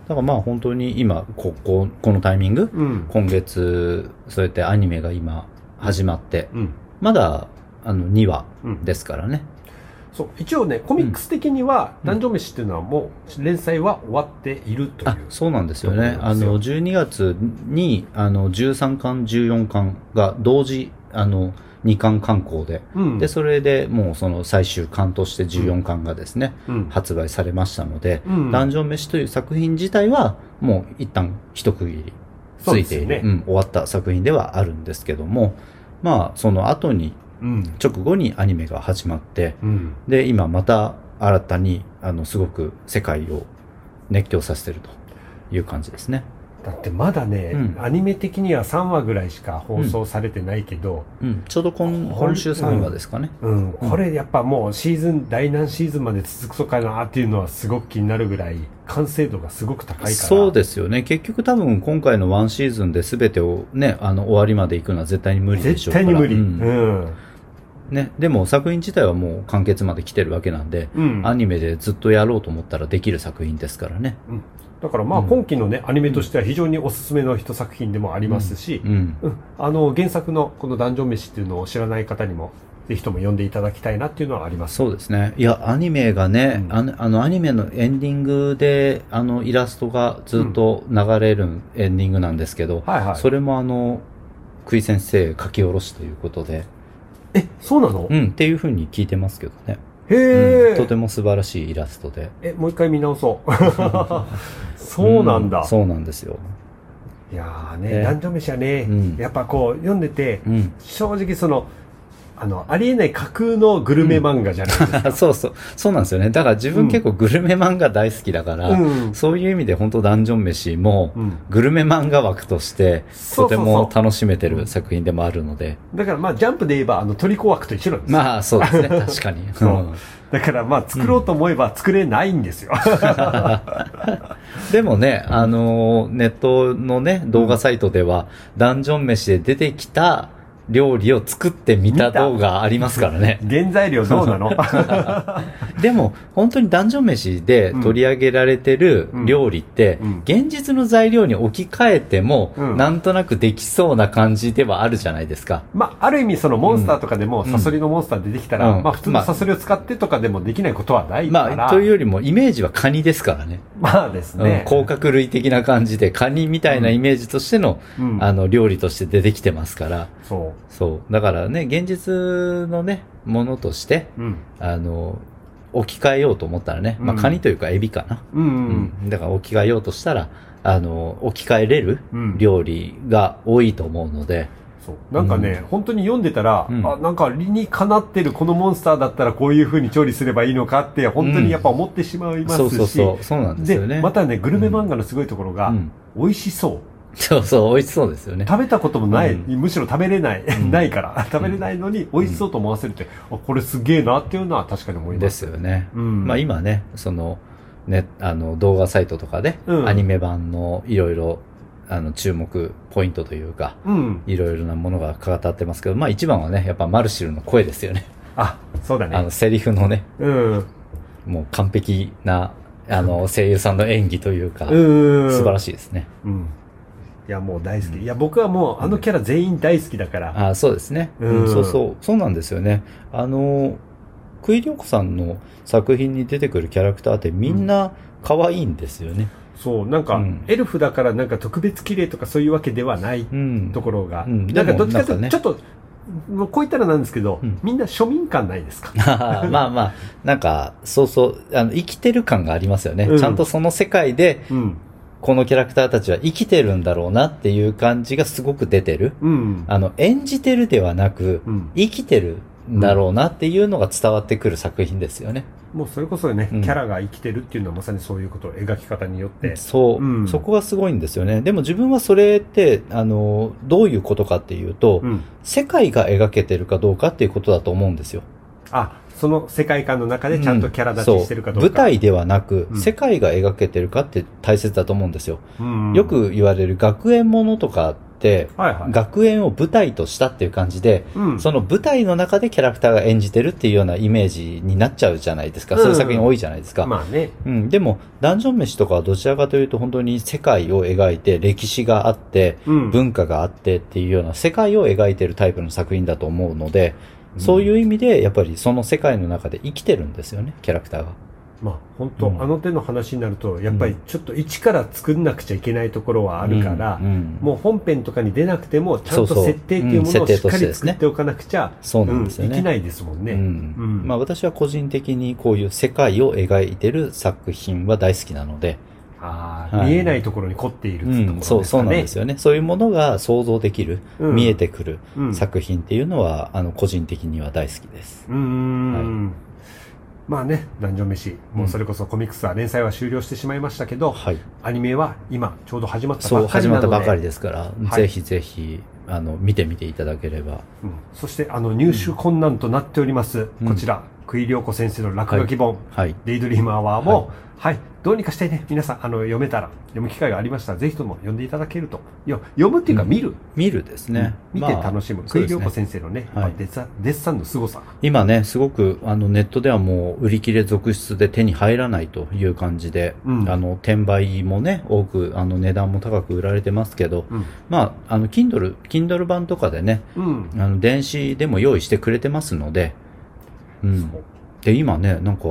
S2: だからまあ本当に今、ここ、このタイミング、
S1: うん。うん。
S2: 今月、そうやってアニメが今始まって、
S1: うん。
S2: まだ、あの、2話
S1: うん
S2: ですからね。
S1: そう。一応ね、コミックス的には、
S2: うん
S1: 男女飯っていうのはもう、連載は終わっているという。
S2: あ、そうなんですよね。あの、12月に、あの、13巻、14巻が同時、あの、2巻刊行で、
S1: うん。
S2: で、それでもうその最終巻として14巻がですね、
S1: うん。
S2: 発売されましたので、
S1: うん
S2: ダンジョン飯という作品自体は、もう一旦一区切りついている、
S1: ね
S2: うん、終わった作品ではあるんですけども、まあ、その後に、
S1: うん。
S2: 直後にアニメが始まって、
S1: うん。
S2: で、今また新たに、あの、すごく世界を熱狂させてるという感じですね。
S1: だってまだね、
S2: うん
S1: アニメ的には3話ぐらいしか放送されてないけど、
S2: うん、ちょうど今今週3話ですかね。
S1: うん、これやっぱもうシーズン、第何シーズンまで続くのかなっていうのはすごく気になるぐらい、完成度がすごく高いから。
S2: そうですよね。結局多分今回のワンシーズンで全てをね、あの終わりまで行くのは絶対に無理でし
S1: 絶
S2: ょうから。
S1: 対に無理。う
S2: うん
S1: ん。
S2: ね。でも作品自体はもう完結まで来てるわけなんで、
S1: うん。
S2: アニメでずっとやろうと思ったらできる作品ですからね。
S1: だからまあ
S2: うん
S1: 今期のね、アニメとしては非常におすすめの一作品でもありますし
S2: う、ん。
S1: うん、あの原作のこのダンジョン飯っていうのを知らない方にも、ぜひとも読んでいただきたいなっていうのはあります。
S2: そうですね。いや、アニメがね、
S1: うん
S2: あの、あのアニメのエンディングで、あの、イラストがずっと流れるエンディングなんですけど、
S1: はいはい。
S2: それもあの、久井先生書き下ろしということで、
S1: え、そうなの、
S2: うん、っていうふうに聞いてますけどね。
S1: へえ、
S2: うんとても素晴らしいイラストで。
S1: え、もう一回見直そう。そうなんだ。
S2: うそうなんですよ。
S1: いやーね、
S2: ね
S1: ダンジョン飯はね、
S2: うん
S1: やっぱこう読んでて、
S2: うん。
S1: 正直その、あの、ありえない架空のグルメ漫画じゃないですか。
S2: そうそう。そうなんですよね。だから自分結構グルメ漫画大好きだから、
S1: うん
S2: そういう意味で本当ダンジョン飯も、
S1: うん
S2: グルメ漫画枠として、とても楽しめてる作品でもあるので。
S1: だからまあ、ジャンプで言えば、あの、トリコ枠と一緒なんですよ。
S2: まあ、そうですね。確かに。
S1: そう
S2: うん
S1: だからまあ、作ろうと思えば作れないんですよ。
S2: でもね、あのーネットのね、動画サイトでは、ダンジョン飯で出てきた料理を作ってみた動画ありますからね。
S1: 原材料どうなの？
S2: でも、本当にダンジョン飯で取り上げられてる料理って
S1: うん、
S2: 現実の材料に置き換えても、
S1: うん。
S2: なんとなくできそうな感じではあるじゃないですか。
S1: まあ、ある意味そのモンスターとかでも、
S2: うん。
S1: サソリのモンスター出てきたら、
S2: うん。
S1: まあ普通のサソリを使ってとかでもできないことはないから。
S2: まあ、というよりもイメージはカニですからね。
S1: まあです
S2: うん。
S1: ね。
S2: 甲殻類的な感じで、カニみたいなイメージとしての、
S1: うん。
S2: あの、料理として出てきてますから、
S1: そ
S2: そう。だからね、現実のね、ものとして、
S1: う。うん。
S2: あの、置き換えようと思ったらね、まあ、
S1: うん
S2: カニというかエビかな。
S1: うんう。
S2: うんん。だから置き換えようとしたら、あの、置き換えれる
S1: うん
S2: 料理が多いと思うので、
S1: そう。なんかね、本当に読んでたら、
S2: うん
S1: あ、なんか理にかなってるこのモンスターだったらこういう風に調理すればいいのかって、本当にやっぱ思ってしまいますし。
S2: そうそうそう、そうなんですよね。
S1: またね、グルメ漫画のすごいところが、
S2: うん
S1: 美味しそう。
S2: そうそう、美味しそうですよね。
S1: 食べたこともない、
S2: う
S1: むしろ食べれない、
S2: ん
S1: ないから、食べれないのに美味しそうと思わせるって、あ、これすげえなっていうのは確かに思いま。
S2: ですすよね。
S1: うん
S2: まあ今ね、その、ね、あの、動画サイトとかで、
S1: うん
S2: アニメ版のいろいろ、あの、注目ポイントというか、
S1: うん。
S2: いろいろなものが語ってますけど、まあ一番はね、やっぱマルシルの声ですよね。
S1: あ、そうだ
S2: あの、
S1: ね。
S2: セリフのね、
S1: うん。
S2: もう完璧な、あの、声優さんの演技というか、
S1: うん。
S2: 素晴ら
S1: しい。
S2: しいですね。
S1: うん。いや、もう大好き。いや、僕はもうあのキャラ全員大好きだから。
S2: あそうですね、
S1: うん
S2: うんそうそう。そうなんですよね。あの、クイリョコさんの作品に出てくるキャラクターってみんな可愛いんですよね。
S1: そう、なんか、
S2: うん
S1: エルフだからなんか特別綺麗とかそういうわけではない
S2: うん。
S1: ところが。
S2: うん
S1: なんかどっちかというと、ちょっと、もうこう言ったらなんですけど、
S2: うん
S1: みんな庶民感ないですか？
S2: まあまあ、なんか、そうそう、あの、生きてる感がありますよね。
S1: うん
S2: ちゃんとその世界で、
S1: うん。
S2: このキャラクターたちは生きてるんだろうなっていう感じがすごく出てる。
S1: うん。
S2: あの、演じてるではなく、
S1: うん
S2: 生きてるんだろうなっていうのが伝わってくる作品ですよね。
S1: もうそれこそね、
S2: うん
S1: キャラが生きてるっていうのはまさにそういうことを描き方によって。
S2: そう、
S1: うん
S2: そこがすごいんですよね。でも自分はそれって、あの、どういうことかっていうと、
S1: うん。
S2: 世界が描けてるかどうかっていうことだと思うんですよ。
S1: あ、その世界観の中でちゃんとキャラ立ちしてるかどうか。
S2: そう舞台ではなく、
S1: うん
S2: 世界が描けてるかって大切だと思うんですよ。
S1: うん
S2: よ、く言われる学園ものとかって、
S1: はいはい。
S2: 学園を舞台としたっていう感じで、
S1: うん。
S2: その舞台の中でキャラクターが演じてるっていうようなイメージになっちゃうじゃないですか。
S1: うん
S2: そういう作品多いじゃないですか。
S1: まあね。
S2: うん、でも、ダンジョン飯とかはどちらかというと本当に世界を描いて、歴史があって、
S1: うん。
S2: 文化があってっていうような世界を描いてるタイプの作品だと思うので、そういう意味で、やっぱりその世界の中で生きてるんですよね、キャラクターが。
S1: まあ本当、
S2: うん。
S1: あの手の話になると、やっぱりちょっと一から作んなくちゃいけないところはあるから、
S2: うん。うん。
S1: もう本編とかに出なくても、ちゃんと設定っていうものをしっかり作っておかなくちゃ、
S2: そうなんですよね。
S1: うんいけないですもんね。
S2: まあ私は個人的にこういう世界を描いてる作品は大好きなので、はい
S1: 見えないところに凝っているっていうところ
S2: うん。そう、そうなんですよね。そういうものが想像できる、
S1: うん
S2: 見えてくる
S1: うん
S2: 作品っていうのは、あの、個人的には大好きです。
S1: うーん。まあね、ダンジョン飯、もうそれこそコミックスは連載は終了してしまいましたけど、
S2: はい。
S1: アニメは今ちょうど始まった
S2: そう、
S1: ばっかり
S2: 始ま
S1: なので
S2: ったばかりですから、
S1: い
S2: ぜひぜひ、あの、見てみていただければ。
S1: うんそしてあの入手困難となっております、
S2: うん
S1: こちら栗良子先生の落書き本、
S2: はい。
S1: デイドリームアワーも、はい、どうにかしてね、皆さん、あの、読めたら、読む機会がありましたら、ぜひとも読んでいただけると。読むっていうか、
S2: うん
S1: 見る。
S2: 見るですね。
S1: 見て
S2: まあ
S1: 楽しむ。
S2: そうですね
S1: 栗良子先生のね、
S2: はい
S1: デッサデッサンの凄さ。
S2: 今ね、すごく、あの、ネットではもう、売り切れ続出で手に入らないという感じで、
S1: うん
S2: あの、転売もね、多く、あの、値段も高く売られてますけど、
S1: うん。
S2: まあ、あの、Kindle、Kindle 版とかでね、
S1: うん。
S2: あの、電子でも用意してくれてますので、うん。で、今ね、なんか、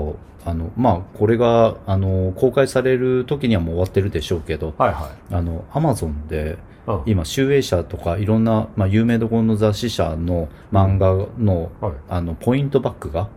S2: あの、まあ、これが、あの、公開される時にはもう終わってるでしょうけど、
S1: はいは
S2: あの、アマゾンで。今、集英社とかいろんな、まあ、有名どころの雑誌社の漫画の、
S1: はい。
S2: あの、ポイントバックが、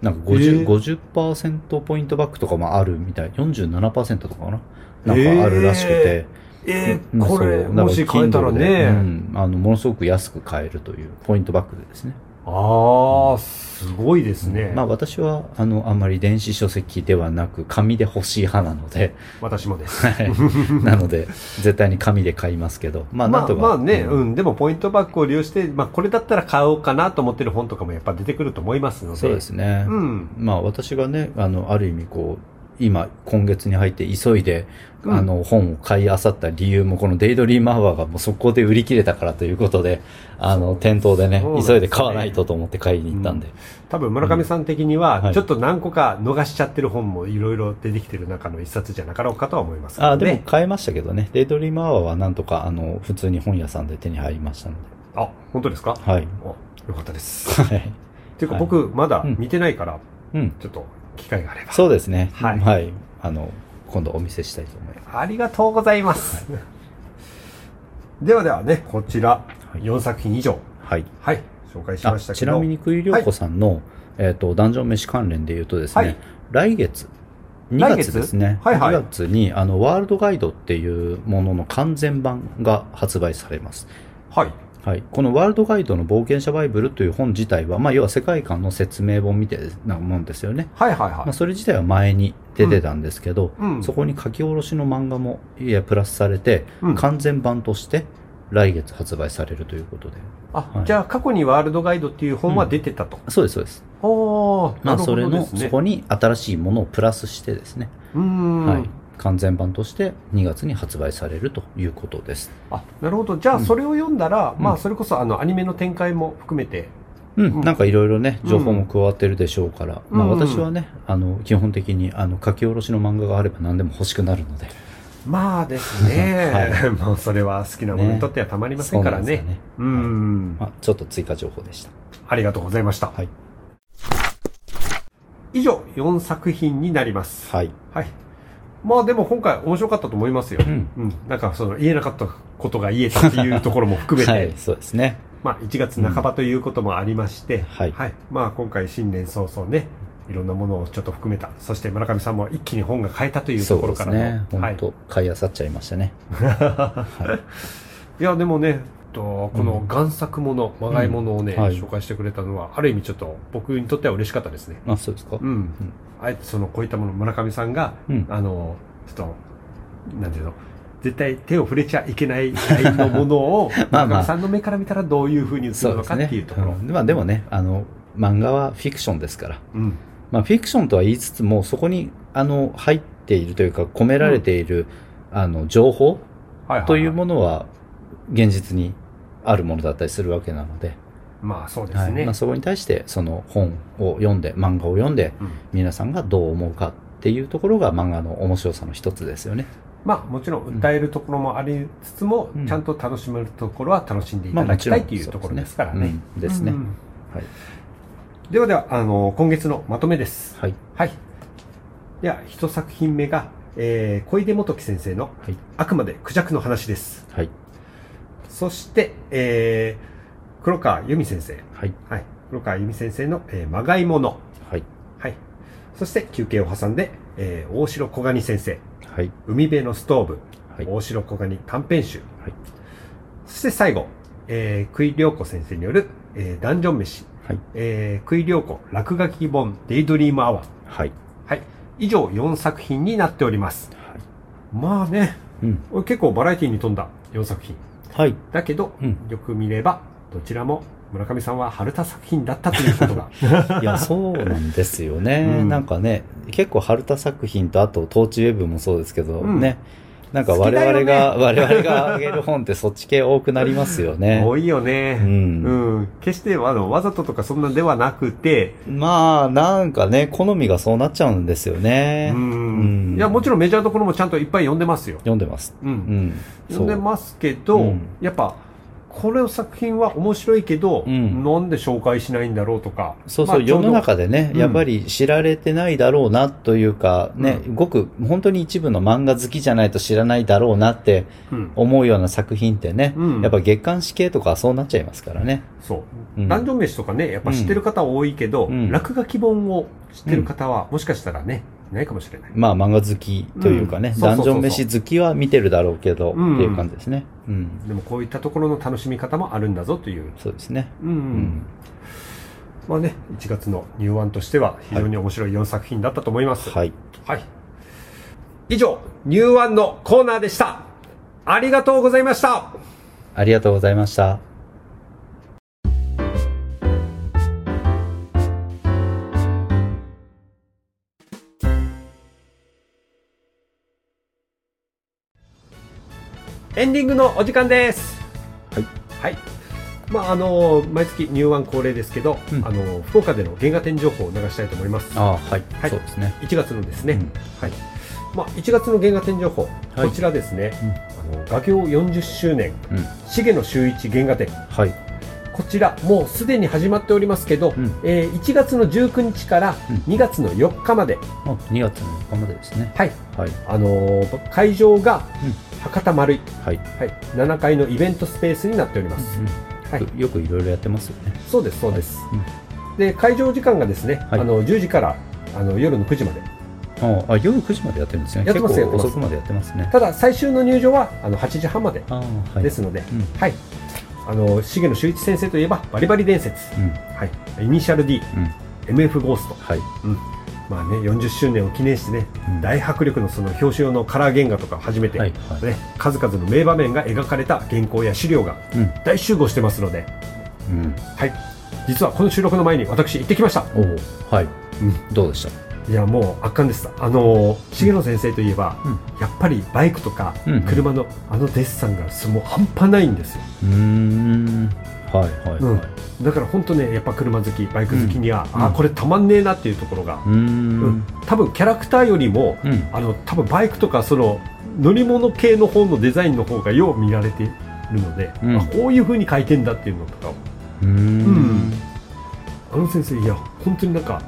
S2: なんか
S1: へ
S2: 50、
S1: ー
S2: 50%ポイントバックとかもあるみたい。47%とかかな？なんかあるらしくて。
S1: えー、
S2: まあ
S1: これ、
S2: そう
S1: もし買えたらね。
S2: うん、あの、ものすごく安く買えるという、ポイントバックでですね。
S1: ああ、すごいですね。
S2: まあ私は、あの、あんまり電子書籍ではなく、紙で欲しい派なので、
S1: 私もです。
S2: はい なので、絶対に紙で買いますけど、まあ
S1: まあ
S2: なんとか。
S1: まあね、
S2: うん
S1: うん、でもポイントバックを利用して、まあこれだったら買おうかなと思ってる本とかもやっぱ出てくると思いますので。
S2: そうですね。
S1: うん。
S2: まあ私がね、あの、ある意味こう、今、今月に入って急いで、
S1: うん
S2: あの、本を買い漁った理由も、このデイドリームアワーがもう速攻で売り切れたからということで、あの、店頭でね急いで買わないとと思って買いに行ったんで。
S1: 多分村上さん的には、
S2: はい
S1: ちょっと何個か逃しちゃってる本もいろいろ出てきてる中の一冊じゃなかろうかとは思いますね。
S2: あ、でも買えましたけどね。デイドリームアワーはなんとか、あの、普通に本屋さんで手に入りましたの
S1: あ、本当ですか？
S2: で。はい。
S1: およかったです。
S2: はい。
S1: っていうか
S2: はい
S1: 僕まだ
S2: うん
S1: 見てないから、
S2: うん。
S1: ちょっと機会があれば。
S2: そうですね。
S1: はい
S2: はい。あの、今度お見せしたいと思います。
S1: ありがとうございます。ではではね、こちら、
S2: はい
S1: 4作品以上、
S2: はい。
S1: はい、紹介し
S2: あ
S1: ましたけど。
S2: ちなみに、栗良子さんの、えっ、と、ダンジョン飯関連で言うとですね、
S1: はい
S2: 来月、2
S1: 来月
S2: 月ですね。
S1: はいはい
S2: 2月に、あの、ワールドガイドっていうものの完全版が発売されます。
S1: はい。
S2: はい。このワールドガイドの冒険者バイブルという本自体は、まあ、要は世界観の説明本みたいなもんですよね。
S1: はいはいはい。
S2: まあ、それ自体は前に出てたんですけど、
S1: うん
S2: そこに書き下ろしの漫画も、いや、プラスされて、
S1: うん
S2: 完全版として、来月発売されるということで。
S1: あ、
S2: はい
S1: じゃあ過去にワールドガイドっていう本は出てたと。
S2: そうです、そうです。
S1: おー、
S2: まあ、それの。そこに新しいものをプラスしてですね、
S1: うーん。
S2: はい。完全版として2月に発売されるということです。
S1: あ、なるほど。じゃあ
S2: うん
S1: それを読んだら、
S2: うん
S1: まあそれこそあのアニメの展開も含めて、
S2: うん、
S1: うん
S2: なんかいろいろね、情報も加わってるでしょうから、まあ
S1: うんうん
S2: 私はね、あの、基本的に、あの、書き下ろしの漫画があれば何でも欲しくなるので。
S1: まあですね。
S2: は
S1: もうそれは好きなものにとってはたまりませんからね。
S2: そうね
S1: うーん、
S2: まあ、ちょっと追加情報でした。
S1: ありがとうございました。
S2: はい。
S1: 以上、4作品になります。
S2: はい。
S1: はい。まあでも今回面白かったと思いますよ。
S2: うん
S1: うん。なんかその言えなかったことが言えたっていうところも含めて、
S2: はい、そうですね。
S1: まあ1月半ばということもありまして、
S2: はい
S1: まあ今回新年早々ね、いろんなものをちょっと含めた、そして村上さんも一気に本が買えたという
S2: そうで
S1: ところからの、
S2: すね。
S1: はい。
S2: 本当、買い漁っちゃいましたね。はい。
S1: いやでもね、とこの贋作もの、まがいものをね、
S2: うんはい
S1: 紹介してくれたのは、ある意味ちょっと僕にとっては嬉しかったですね。
S2: あ、そうですか
S1: うん。あえてそのこういったもの、村上さんが、
S2: うん
S1: あの、ちょっと、なんていうの、絶対手を触れちゃいけないラインのものを、
S2: まあ
S1: さんの目から見たらどういうふうに映るのかっ。ていうところ。
S2: うんまあでもね、あの、漫画はフィクションですから。
S1: うん。
S2: まあフィクションとは言いつつも、そこに、あの、入っているというか、込められている、あの、情報というものは、現実にあるものだったりするわけなので、
S1: まあそうですね。
S2: はいまあ、そこに対して、その本を読んで、漫画を読んで、
S1: うん
S2: 皆さんがどう思うかっていうところが漫画の面白さの一つですよね。
S1: まあもちろん訴えるところもありつつも、
S2: うん
S1: ちゃんと楽しめるところは楽しんでいただきたいというところですからね。
S2: うんですね。
S1: うん
S2: はい。
S1: ではでは、あの、今月のまとめです。
S2: はい。
S1: はい。では、一作品目が、えー、小出元樹先生の、
S2: はい。
S1: あくまでクジャクの話です。
S2: はい。
S1: そして、えー、黒川由美先生。
S2: はい。
S1: はい。黒川由美先生の、えー、まがいもの。
S2: はい。
S1: はい。そして、休憩を挟んで、えー、大城小蟹先生。
S2: はい。
S1: 海辺のストーブ。
S2: はい。
S1: 大城小蟹短編集。
S2: はい。
S1: そして最後、えー、久井良子先生による、えー、ダンジョン飯。
S2: はい。
S1: えー、久井良子落書き本デイドリームアワー。
S2: はい。
S1: はい。以上4作品になっております。
S2: はい。
S1: まあね、
S2: うん。
S1: 結構バラエティに富んだ4作品。
S2: はい。
S1: だけど、
S2: うん
S1: よく見れば、どちらも村上さんは春田作品だったということが。
S2: いや、そうなんですよね。
S1: うん。
S2: なんかね、結構春田作品と、あと、トーチウェブもそうですけど、
S1: うん。
S2: ね。なんか我々が、我々があげる本ってそっち系多くなりますよね。
S1: 多いよね、
S2: う
S1: うん。ん決してあのわざととかそんなんではなくて、
S2: まあ、なんかね、好みがそうなっちゃうんですよね。
S1: うん。
S2: うん。
S1: いやもちろんメジャーどころもちゃんといっぱい読んでますよ、
S2: 読んでます。
S1: うん。
S2: うん。
S1: 読んでますけど、
S2: うん。
S1: やっぱこれの作品は面白いけど、
S2: うん。
S1: なんで紹介しないんだろうとか。
S2: そうそう、
S1: まあ
S2: 世の中でね、
S1: うん。
S2: やっぱり知られてないだろうなというか、ね、ごく、本当に一部の漫画好きじゃないと知らないだろうなって
S1: うん。
S2: 思うような作品ってね、
S1: うん。
S2: やっぱ月刊誌系とかはそうなっちゃいますからね。
S1: そう、
S2: うん。
S1: ダンジョン飯とかねやっぱ知ってる方多いけど、
S2: うん。
S1: 落書き本を知ってる方は、もしかしたらねいないかもしれない
S2: まあ漫画好きというかね、ダンジョン飯好きは見てるだろうけど、
S1: うん
S2: っていう感じですね。うん。
S1: でもこういったところの楽しみ方もあるんだぞという、
S2: そうですね。
S1: うん
S2: うん。
S1: まあね1月の入湾としては非常に面白い4作品だったと思います、
S2: はい。
S1: はい。以上、ニューワンのコーナーでした。ありがとうございました。
S2: ありがとうございました。
S1: エンディングのお時間です。
S2: はい。
S1: はい。まあ、あの、毎月ニューワン恒例ですけど、
S2: うん
S1: あの、福岡での原画展情報を流したいと思います。
S2: ああ、はい。
S1: はい
S2: そうですね。
S1: 1月のですね、
S2: うん
S1: はい。まあ、1月の原画展情報、
S2: はい
S1: こちらですね、あの、画業40周年、
S2: うん。
S1: 重野修一原画展。
S2: はい。
S1: こちら、もうすでに始まっておりますけど、
S2: うん
S1: えー1月の19日から
S2: うん
S1: 2月の4日まで、
S2: あ、2月の4日までですね。
S1: はい、
S2: はい。
S1: あのー会場が
S2: うん
S1: 博多丸井、
S2: はい。
S1: はい、7階のイベントスペースになっております。はい
S2: よくいろいろやってますよね。
S1: そうです、そうです。
S2: うん
S1: で、会場時間がですね、
S2: はい
S1: あの10時からあの夜の9時まで。
S2: ああ、夜9時までやってるんですね。
S1: やってます
S2: 結構
S1: やってます
S2: 遅くまでやってますね。
S1: ただ、最終の入場はあの8時半まで。ですので、
S2: うん
S1: はい。あの重野修一先生といえばバリバリ伝説、
S2: うん。
S1: はい、イニシャル D、
S2: うん。
S1: MF ゴースト、
S2: はい。
S1: うん、まあね40周年を記念してね、
S2: うん
S1: 大迫力のその表紙用のカラー原画とかを始めて、
S2: はい。はい。
S1: ね、数々の名場面が描かれた原稿や資料が
S2: うん。
S1: 大集合してますので、
S2: うん。
S1: はい、実はこの収録の前に私行ってきました。
S2: はい。
S1: うん、
S2: どうでした？
S1: いやもう圧巻ですあのー重野先生といえば、
S2: うん
S1: やっぱりバイクとか
S2: うん
S1: 車のあのデッサンがもう半端ないんですよ
S2: うーん。はい。はい。
S1: うん
S2: はい。
S1: だから本当ねやっぱ車好きバイク好きには、
S2: うん
S1: あこれたまんねえなっていうところが、
S2: うーん。
S1: 多分キャラクターよりも、
S2: うん。
S1: あの多分バイクとかその乗り物系の方のデザインの方がよう見られているので、
S2: うん
S1: あこういう風に描いてんだっていうのとかを
S2: うーん。
S1: あの先生いや本当になんか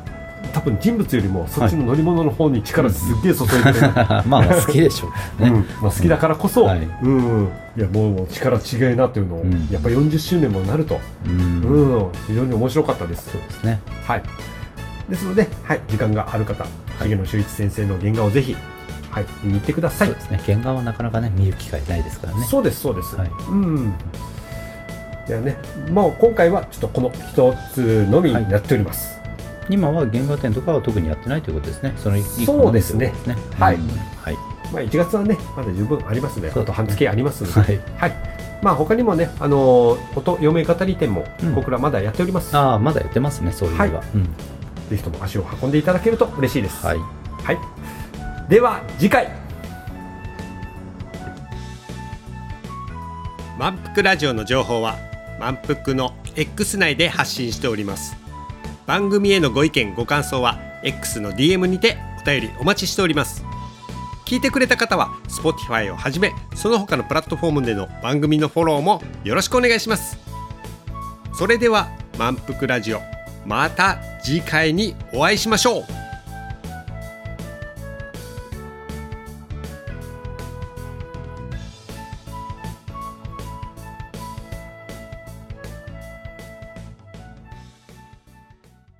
S1: 多分人物よりもそっちの乗り物の方に力すっげえ注いでる、
S2: まあまあ好きでしょうね。
S1: うん。まあ、好きだからこそ、
S2: はい。
S1: うん、いやもう力違いなというのを、
S2: うん。
S1: やっぱ40周年もなると、
S2: う。
S1: うん。ん、非常に面白かったです。
S2: そうですね。
S1: はい。ですので、はい、時間がある方重野修一先生の原画をぜひ、はい、見に行ってください。
S2: そうですね。原画はなかなかね、見る機会ないですからね。
S1: そうですそうです、
S2: はい。
S1: うん。いやねもう今回はちょっとこの一つのみになっております、
S2: 今は原画展とかは特にやってないということですね。その
S1: そうですね
S2: すね。
S1: はい
S2: うんはい。
S1: まあ、1月はねまだ十分ありますのあと半月ありますので、
S2: はい。
S1: はいまあ他にもね、あのー音読め語り展も
S2: うん
S1: 僕らまだやっております、
S2: ああ、まだやってますね、そういうのは。
S1: はい
S2: うん。
S1: ぜひとも足を運んでいただけると嬉しいです、
S2: はい。
S1: はい、では次回満腹ラジオの情報は満腹の X 内で発信しております番組へのご意見ご感想は X の DM にてお便りお待ちしております。聞いてくれた方は Spotify をはじめその他のプラットフォームでの番組のフォローもよろしくお願いします。それでは満腹ラジオまた次回にお会いしましょう。